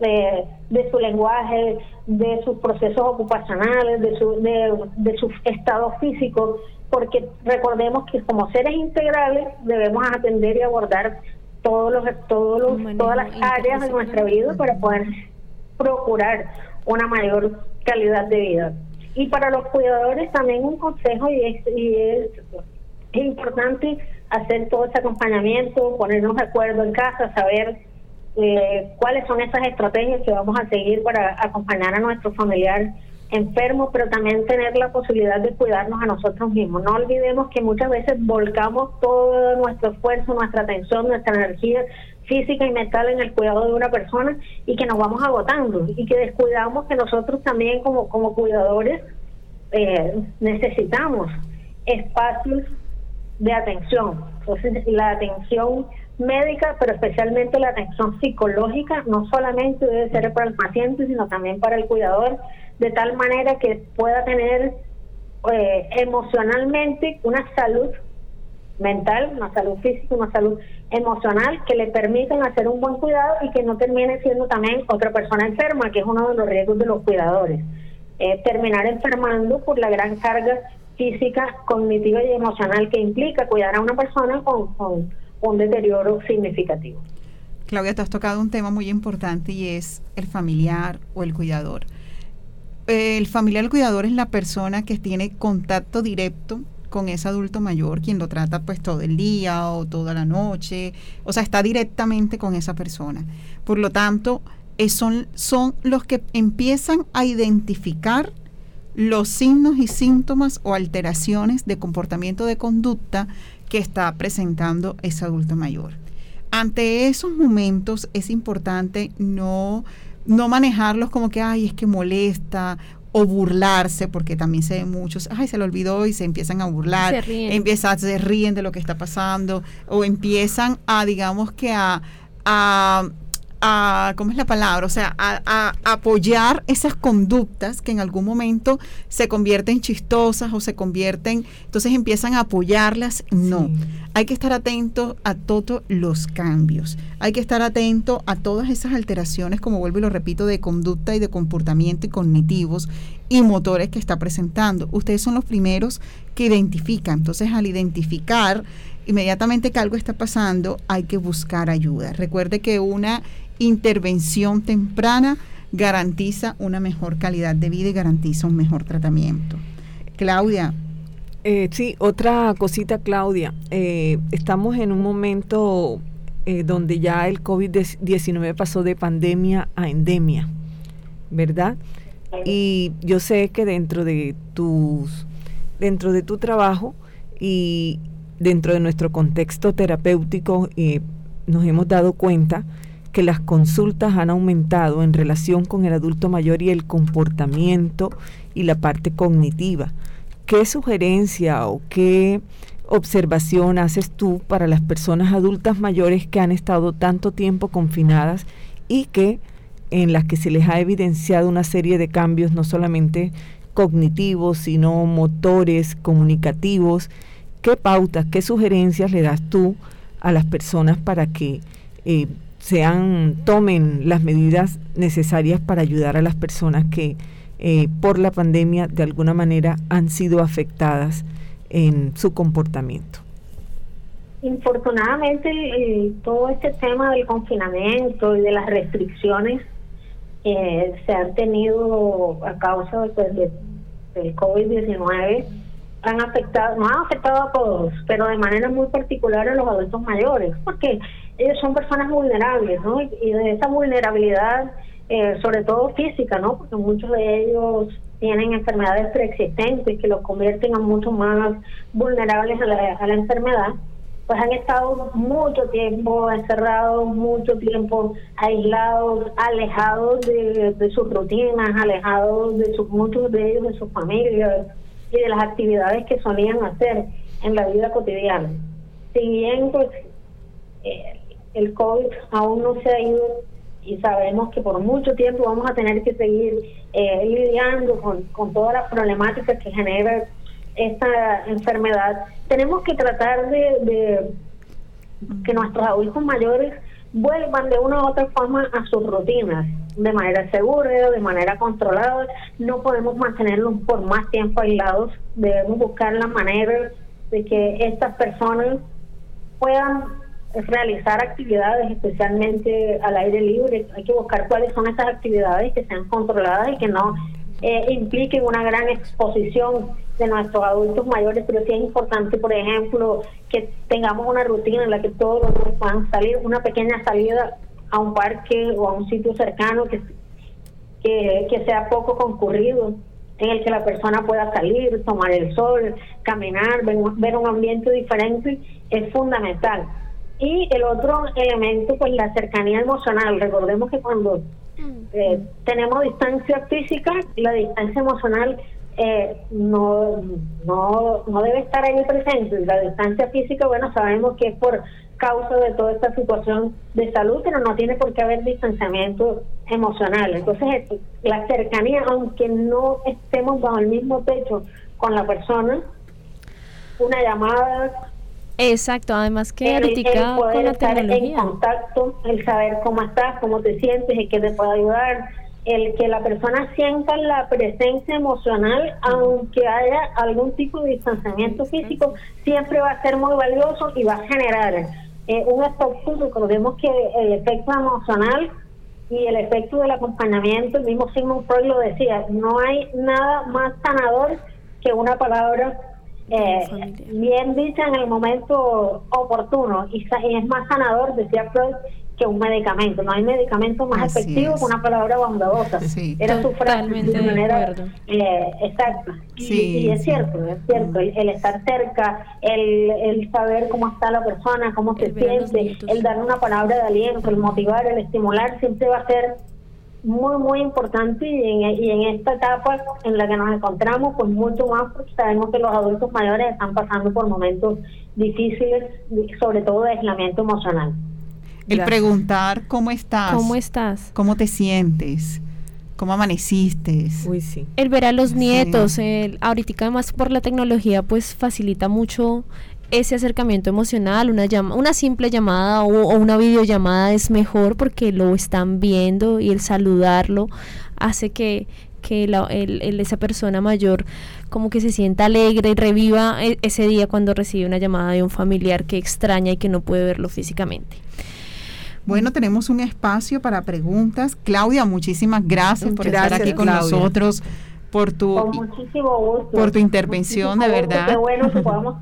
de, de, su lenguaje, de sus procesos ocupacionales, de su, de, de su estado físico, porque recordemos que como seres integrales debemos atender y abordar todos los, todos los, todas las áreas de nuestra vida para poder procurar una mayor calidad de vida. Y para los cuidadores también un consejo y es, y es, importante hacer todo ese acompañamiento, ponernos de acuerdo en casa, saber eh, cuáles son esas estrategias que vamos a seguir para acompañar a nuestro familiar enfermos, pero también tener la posibilidad de cuidarnos a nosotros mismos. No olvidemos que muchas veces volcamos todo nuestro esfuerzo, nuestra atención, nuestra energía física y mental en el cuidado de una persona y que nos vamos agotando y que descuidamos que nosotros también como, como cuidadores eh, necesitamos espacios de atención. Entonces, la atención médica, pero especialmente la atención psicológica, no solamente debe ser para el paciente, sino también para el cuidador, de tal manera que pueda tener eh, emocionalmente una salud mental, una salud física, una salud emocional que le permitan hacer un buen cuidado y que no termine siendo también otra persona enferma, que es uno de los riesgos de los cuidadores. eh, terminar enfermando por la gran carga física, cognitiva y emocional que implica cuidar a una persona con, con un deterioro significativo. Claudia, te has tocado un tema muy importante y es el familiar o el cuidador. El familiar cuidador es la persona que tiene contacto directo con ese adulto mayor, quien lo trata pues todo el día o toda la noche, o sea, está directamente con esa persona. Por lo tanto, son, son los que empiezan a identificar los signos y síntomas o alteraciones de comportamiento de conducta que está presentando ese adulto mayor. Ante esos momentos es importante no, no manejarlos como que, ay, es que molesta o burlarse, porque también se ven muchos, ay, se le olvidó y se empiezan a burlar, se ríen. Empiezan, se ríen de lo que está pasando, o empiezan a, digamos que a, a a, ¿cómo es la palabra? O sea, a, apoyar esas conductas que en algún momento se convierten chistosas o se convierten, entonces empiezan a apoyarlas. No, hay que estar atento a todos los cambios, hay que estar atento a todas esas alteraciones, como vuelvo y lo repito, de conducta y de comportamiento y cognitivos y motores que está presentando. Ustedes son los primeros que identifican, entonces al identificar inmediatamente que algo está pasando, hay que buscar ayuda. Recuerde que una intervención temprana garantiza una mejor calidad de vida y garantiza un mejor tratamiento. Claudia. Eh, sí, otra cosita, Claudia. Eh, estamos en un momento eh, donde ya el COVID-19 pasó de pandemia a endemia, ¿verdad? Y yo sé que dentro de tus, dentro de tu trabajo y dentro de nuestro contexto terapéutico, nos hemos dado cuenta que las consultas han aumentado en relación con el adulto mayor y el comportamiento y la parte cognitiva. ¿Qué sugerencia o qué observación haces tú para las personas adultas mayores que han estado tanto tiempo confinadas y que en las que se les ha evidenciado una serie de cambios no solamente cognitivos, sino motores, comunicativos? ¿Qué pautas, qué sugerencias le das tú a las personas para que eh, sean, tomen las medidas necesarias para ayudar a las personas que eh, por la pandemia de alguna manera han sido afectadas en su comportamiento. Infortunadamente, eh, todo este tema del confinamiento y de las restricciones que se han tenido a causa pues, de, del COVID-19 han afectado, no han afectado a todos, pero de manera muy particular a los adultos mayores, porque ellos son personas vulnerables, ¿no? Y de esa vulnerabilidad, eh, sobre todo física, ¿no? Porque muchos de ellos tienen enfermedades preexistentes que los convierten a mucho más vulnerables a la, a la enfermedad, pues han estado mucho tiempo encerrados, mucho tiempo aislados, alejados de, de sus rutinas, alejados de sus, muchos de ellos de sus familias y de las actividades que solían hacer en la vida cotidiana. Si bien pues eh, el COVID aún no se ha ido y sabemos que por mucho tiempo vamos a tener que seguir eh, lidiando con, con todas las problemáticas que genera esta enfermedad, tenemos que tratar de, que nuestros adultos mayores vuelvan de una u otra forma a sus rutinas de manera segura, de manera controlada. No podemos mantenerlos por más tiempo aislados. Debemos buscar la manera de que estas personas puedan realizar actividades, especialmente al aire libre. Hay que buscar cuáles son esas actividades que sean controladas y que no eh, impliquen una gran exposición de nuestros adultos mayores, pero sí es importante, por ejemplo, que tengamos una rutina en la que todos los días puedan salir, una pequeña salida a un parque o a un sitio cercano que, que, sea poco concurrido, en el que la persona pueda salir, tomar el sol, caminar, ver, un ambiente diferente, es fundamental. Y el otro elemento, pues la cercanía emocional. Recordemos que cuando eh, tenemos distancia física, la distancia emocional eh, no, no, no debe estar ahí presente. La distancia física, bueno, sabemos que es por causa de toda esta situación de salud, pero no tiene por qué haber distanciamiento emocional. Entonces, la cercanía, aunque no estemos bajo el mismo techo con la persona, una llamada. Exacto, además que el, el poder estar en contacto, el saber cómo estás, cómo te sientes y qué te puede ayudar, el que la persona sienta la presencia emocional, aunque haya algún tipo de distanciamiento físico, siempre va a ser muy valioso y va a generar eh, un efecto. Recordemos que el efecto emocional y el efecto del acompañamiento, el mismo Sigmund Freud lo decía, no hay nada más sanador que una palabra eh, bien dicha en el momento oportuno y, y es más sanador, decía Freud, que un medicamento. No hay medicamento más efectivo que una palabra bondadosa. Era su frase de manera eh, exacta. y, es cierto, es cierto. El, estar cerca, el, el, saber cómo está la persona, cómo se siente, el dar una palabra de aliento, el motivar, el estimular, siempre va a ser muy, muy importante y en, y en esta etapa en la que nos encontramos, pues mucho más porque sabemos que los adultos mayores están pasando por momentos difíciles, sobre todo de aislamiento emocional. El preguntar cómo estás. ¿Cómo estás? ¿Cómo te sientes? ¿Cómo amaneciste? Uy, sí. El ver a los nietos, el, ahorita además por la tecnología pues facilita mucho ese acercamiento emocional, una, llama, una simple llamada o, una videollamada es mejor porque lo están viendo y el saludarlo hace que, que el, esa persona mayor como que se sienta alegre y reviva e, ese día cuando recibe una llamada de un familiar que extraña y que no puede verlo físicamente. Bueno, tenemos un espacio para preguntas. Claudia, muchísimas gracias por estar aquí con nosotros, por tu, por tu intervención, de verdad. Qué bueno que podamos,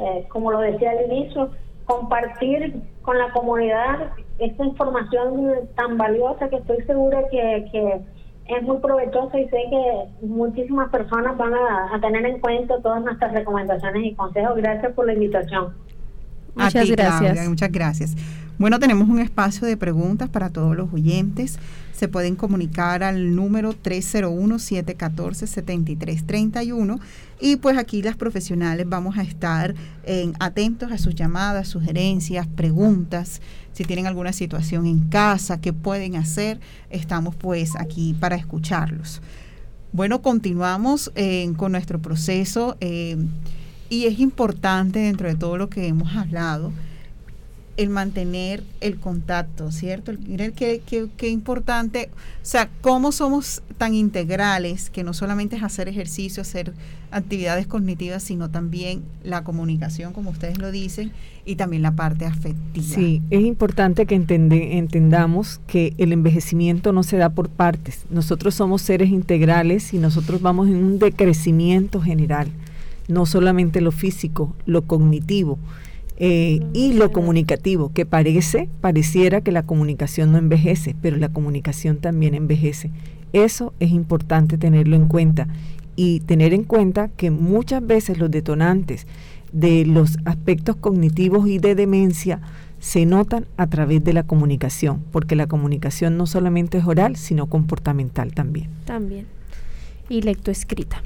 eh, como lo decía al inicio, compartir con la comunidad esta información tan valiosa que estoy segura que, que es muy provechosa y sé que muchísimas personas van a, tener en cuenta todas nuestras recomendaciones y consejos. Gracias por la invitación. Muchas gracias. muchas gracias. Bueno, tenemos un espacio de preguntas para todos los oyentes. Se pueden comunicar al número 301-714-7331 y pues aquí las profesionales vamos a estar en, atentos a sus llamadas, sugerencias, preguntas. Si tienen alguna situación en casa, qué pueden hacer, estamos pues aquí para escucharlos. Bueno, continuamos eh, con nuestro proceso eh, y es importante dentro de todo lo que hemos hablado el mantener el contacto, ¿cierto? Miren qué, qué, importante, o sea, cómo somos tan integrales que no solamente es hacer ejercicio, hacer actividades cognitivas, sino también la comunicación, como ustedes lo dicen, y también la parte afectiva. Sí, es importante que entendamos que el envejecimiento no se da por partes. Nosotros somos seres integrales y nosotros vamos en un decrecimiento general, no solamente lo físico, lo cognitivo. Eh, y lo comunicativo, que parece, pareciera que la comunicación no envejece, pero la comunicación también envejece. Eso es importante tenerlo en cuenta y tener en cuenta que muchas veces los detonantes de los aspectos cognitivos y de demencia se notan a través de la comunicación, porque la comunicación no solamente es oral, sino comportamental también. También. Y lectoescrita.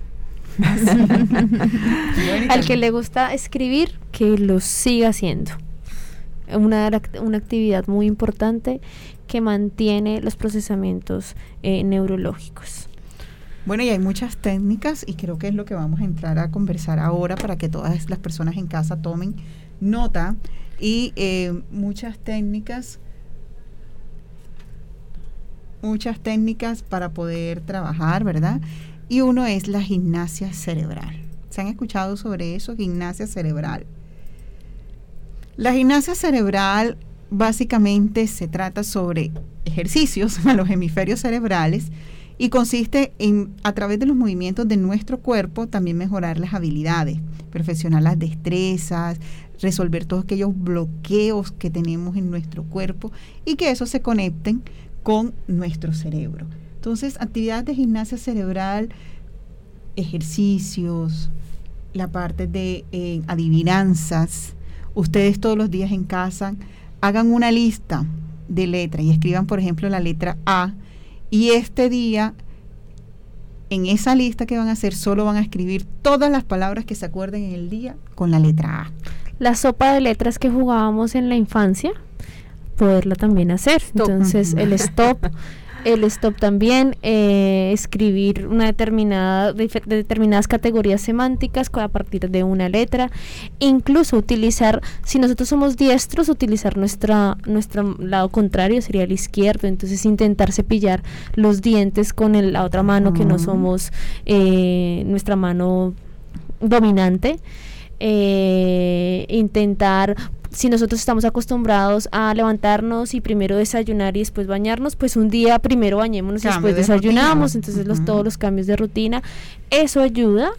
(laughs) Al que le gusta escribir, que lo siga haciendo. Una, una actividad muy importante que mantiene los procesamientos eh, neurológicos. Bueno, y hay muchas técnicas y creo que es lo que vamos a entrar a conversar ahora para que todas las personas en casa tomen nota y eh, muchas técnicas muchas técnicas para poder trabajar, ¿verdad? Y uno es la gimnasia cerebral. ¿Se han escuchado sobre eso? Gimnasia cerebral. La gimnasia cerebral básicamente se trata sobre ejercicios (laughs) a los hemisferios cerebrales y consiste en, a través de los movimientos de nuestro cuerpo, también mejorar las habilidades, perfeccionar las destrezas, resolver todos aquellos bloqueos que tenemos en nuestro cuerpo y que eso se conecten con nuestro cerebro. Entonces, actividades de gimnasia cerebral, ejercicios, la parte de eh, adivinanzas. Ustedes todos los días en casa hagan una lista de letras y escriban, por ejemplo, la letra A. Y este día, en esa lista que van a hacer, solo van a escribir todas las palabras que se acuerden en el día con la letra A. La sopa de letras que jugábamos en la infancia, poderla también hacer. Entonces, el stop (laughs) el stop también, eh, escribir una determinada, determinadas categorías semánticas a partir de una letra, incluso utilizar, si nosotros somos diestros, utilizar nuestra, nuestro lado contrario sería el izquierdo, entonces intentar cepillar los dientes con el, la otra mano que no somos eh, nuestra mano dominante. Eh, intentar si nosotros estamos acostumbrados a levantarnos y primero desayunar y después bañarnos, pues un día primero bañémonos y después desayunamos, entonces los, todos los cambios de rutina, eso ayuda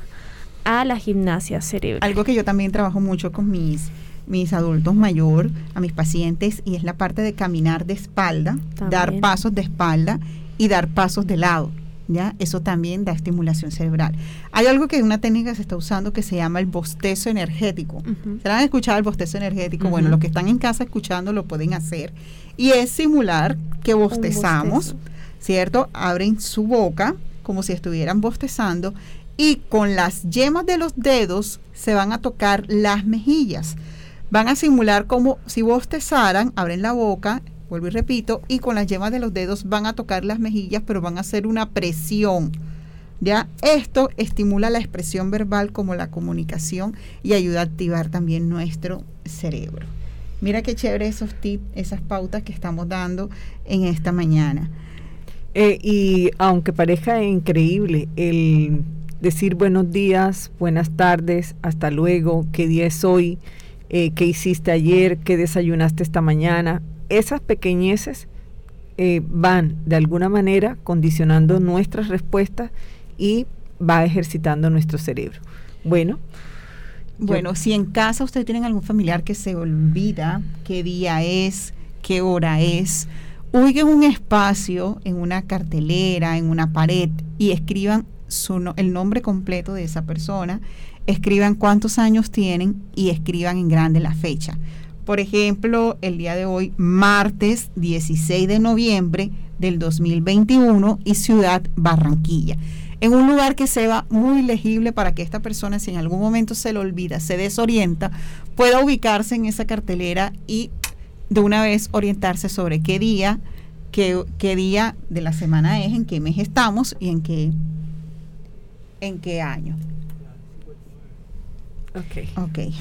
a la gimnasia cerebral. Algo que yo también trabajo mucho con mis mis adultos mayor, a mis pacientes, y es la parte de caminar de espalda, dar pasos de espalda y dar pasos de lado. ¿Ya? Eso también da estimulación cerebral. Hay algo que una técnica se está usando que se llama el bostezo energético. ¿Se han escuchado el bostezo energético? Bueno, los que están en casa escuchando lo pueden hacer. Y es simular que bostezamos, ¿cierto? Abren su boca como si estuvieran bostezando y con las yemas de los dedos se van a tocar las mejillas. Van a simular como si bostezaran, abren la boca, vuelvo y repito, y con las yemas de los dedos van a tocar las mejillas, pero van a hacer una presión. ¿Ya? Esto estimula la expresión verbal como la comunicación y ayuda a activar también nuestro cerebro. Mira qué chévere esos tips, esas pautas que estamos dando en esta mañana. Eh, y aunque parezca increíble el decir buenos días, buenas tardes, hasta luego, qué día es hoy, eh, qué hiciste ayer, qué desayunaste esta mañana, esas pequeñeces eh, van de alguna manera condicionando nuestras respuestas y va ejercitando nuestro cerebro. Bueno. Bueno, si en casa ustedes tienen algún familiar que se olvida qué día es, qué hora es, ubiquen un espacio en una cartelera, en una pared y escriban su el nombre completo de esa persona, escriban cuántos años tienen y escriban en grande la fecha. Por ejemplo, el día de hoy, martes 16 de noviembre del 2021 y ciudad Barranquilla. En un lugar que sea muy legible para que esta persona, si en algún momento se le olvida, se desorienta, pueda ubicarse en esa cartelera y de una vez orientarse sobre qué día, qué, qué día de la semana es, en qué mes estamos y en qué, en qué año. Ok. okay.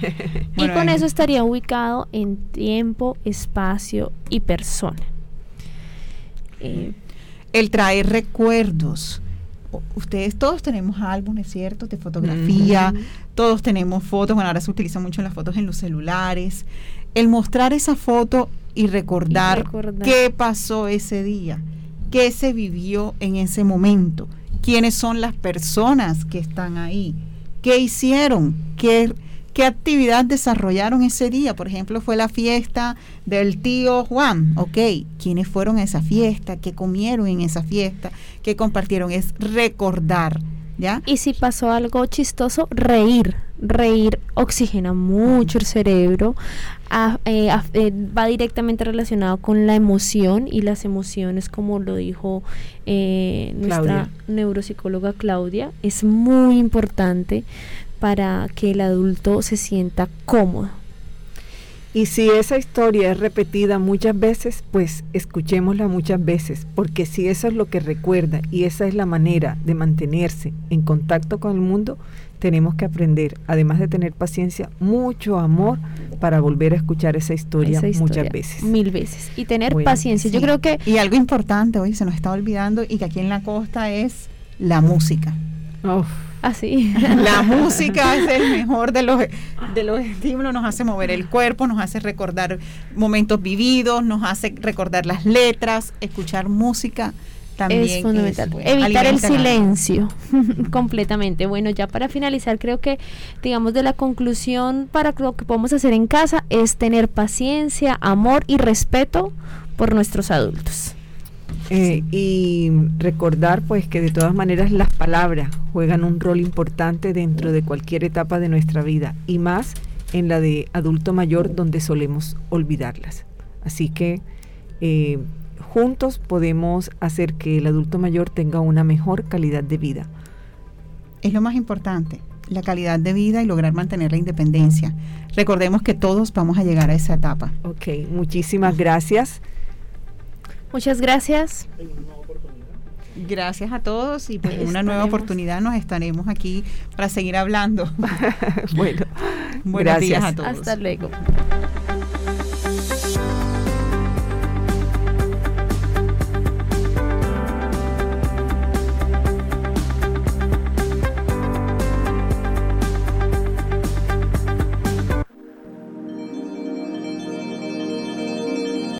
(laughs) y con eso estaría ubicado en tiempo, espacio y persona. Eh, el traer recuerdos. Ustedes todos tenemos álbumes, ¿cierto? De fotografía, todos tenemos fotos, bueno, ahora se utiliza mucho las fotos en los celulares. El mostrar esa foto y recordar, y recordar qué pasó ese día, qué se vivió en ese momento, quiénes son las personas que están ahí ¿Qué hicieron? ¿Qué, ¿Qué actividad desarrollaron ese día? Por ejemplo, fue la fiesta del tío Juan. Ok, ¿quiénes fueron a esa fiesta? ¿Qué comieron en esa fiesta? ¿Qué compartieron? Es recordar. ¿Ya? Y si pasó algo chistoso, reír. Reír oxigena mucho el cerebro, eh, eh, va directamente relacionado con la emoción y las emociones, como lo dijo eh, nuestra neuropsicóloga Claudia, es muy importante para que el adulto se sienta cómodo. Y si esa historia es repetida muchas veces, pues escuchémosla muchas veces, porque si eso es lo que recuerda y esa es la manera de mantenerse en contacto con el mundo, tenemos que aprender, además de tener paciencia, mucho amor para volver a escuchar esa historia, muchas veces. Mil veces. Y tener paciencia. Yo creo que... Y algo importante hoy se nos está olvidando y que aquí en la costa es la música. Así. Ah, (laughs) la música es el mejor de los, de los estímulos, nos hace mover el cuerpo, nos hace recordar momentos vividos, nos hace recordar las letras, escuchar música es fundamental. Evitar el silencio (laughs) completamente. Bueno, ya para finalizar, creo que, digamos, de la conclusión para lo que podemos hacer en casa es tener paciencia, amor y respeto por nuestros adultos. Eh, y recordar pues que de todas maneras las palabras juegan un rol importante dentro de cualquier etapa de nuestra vida y más en la de adulto mayor donde solemos olvidarlas. Así que eh, juntos podemos hacer que el adulto mayor tenga una mejor calidad de vida. Es lo más importante, la calidad de vida y lograr mantener la independencia. Recordemos que todos vamos a llegar a esa etapa. Ok, muchísimas gracias. Muchas gracias. Gracias a todos y pues en una nueva oportunidad nos estaremos aquí para seguir hablando. (laughs) bueno, buenos gracias. días a todos. Hasta luego.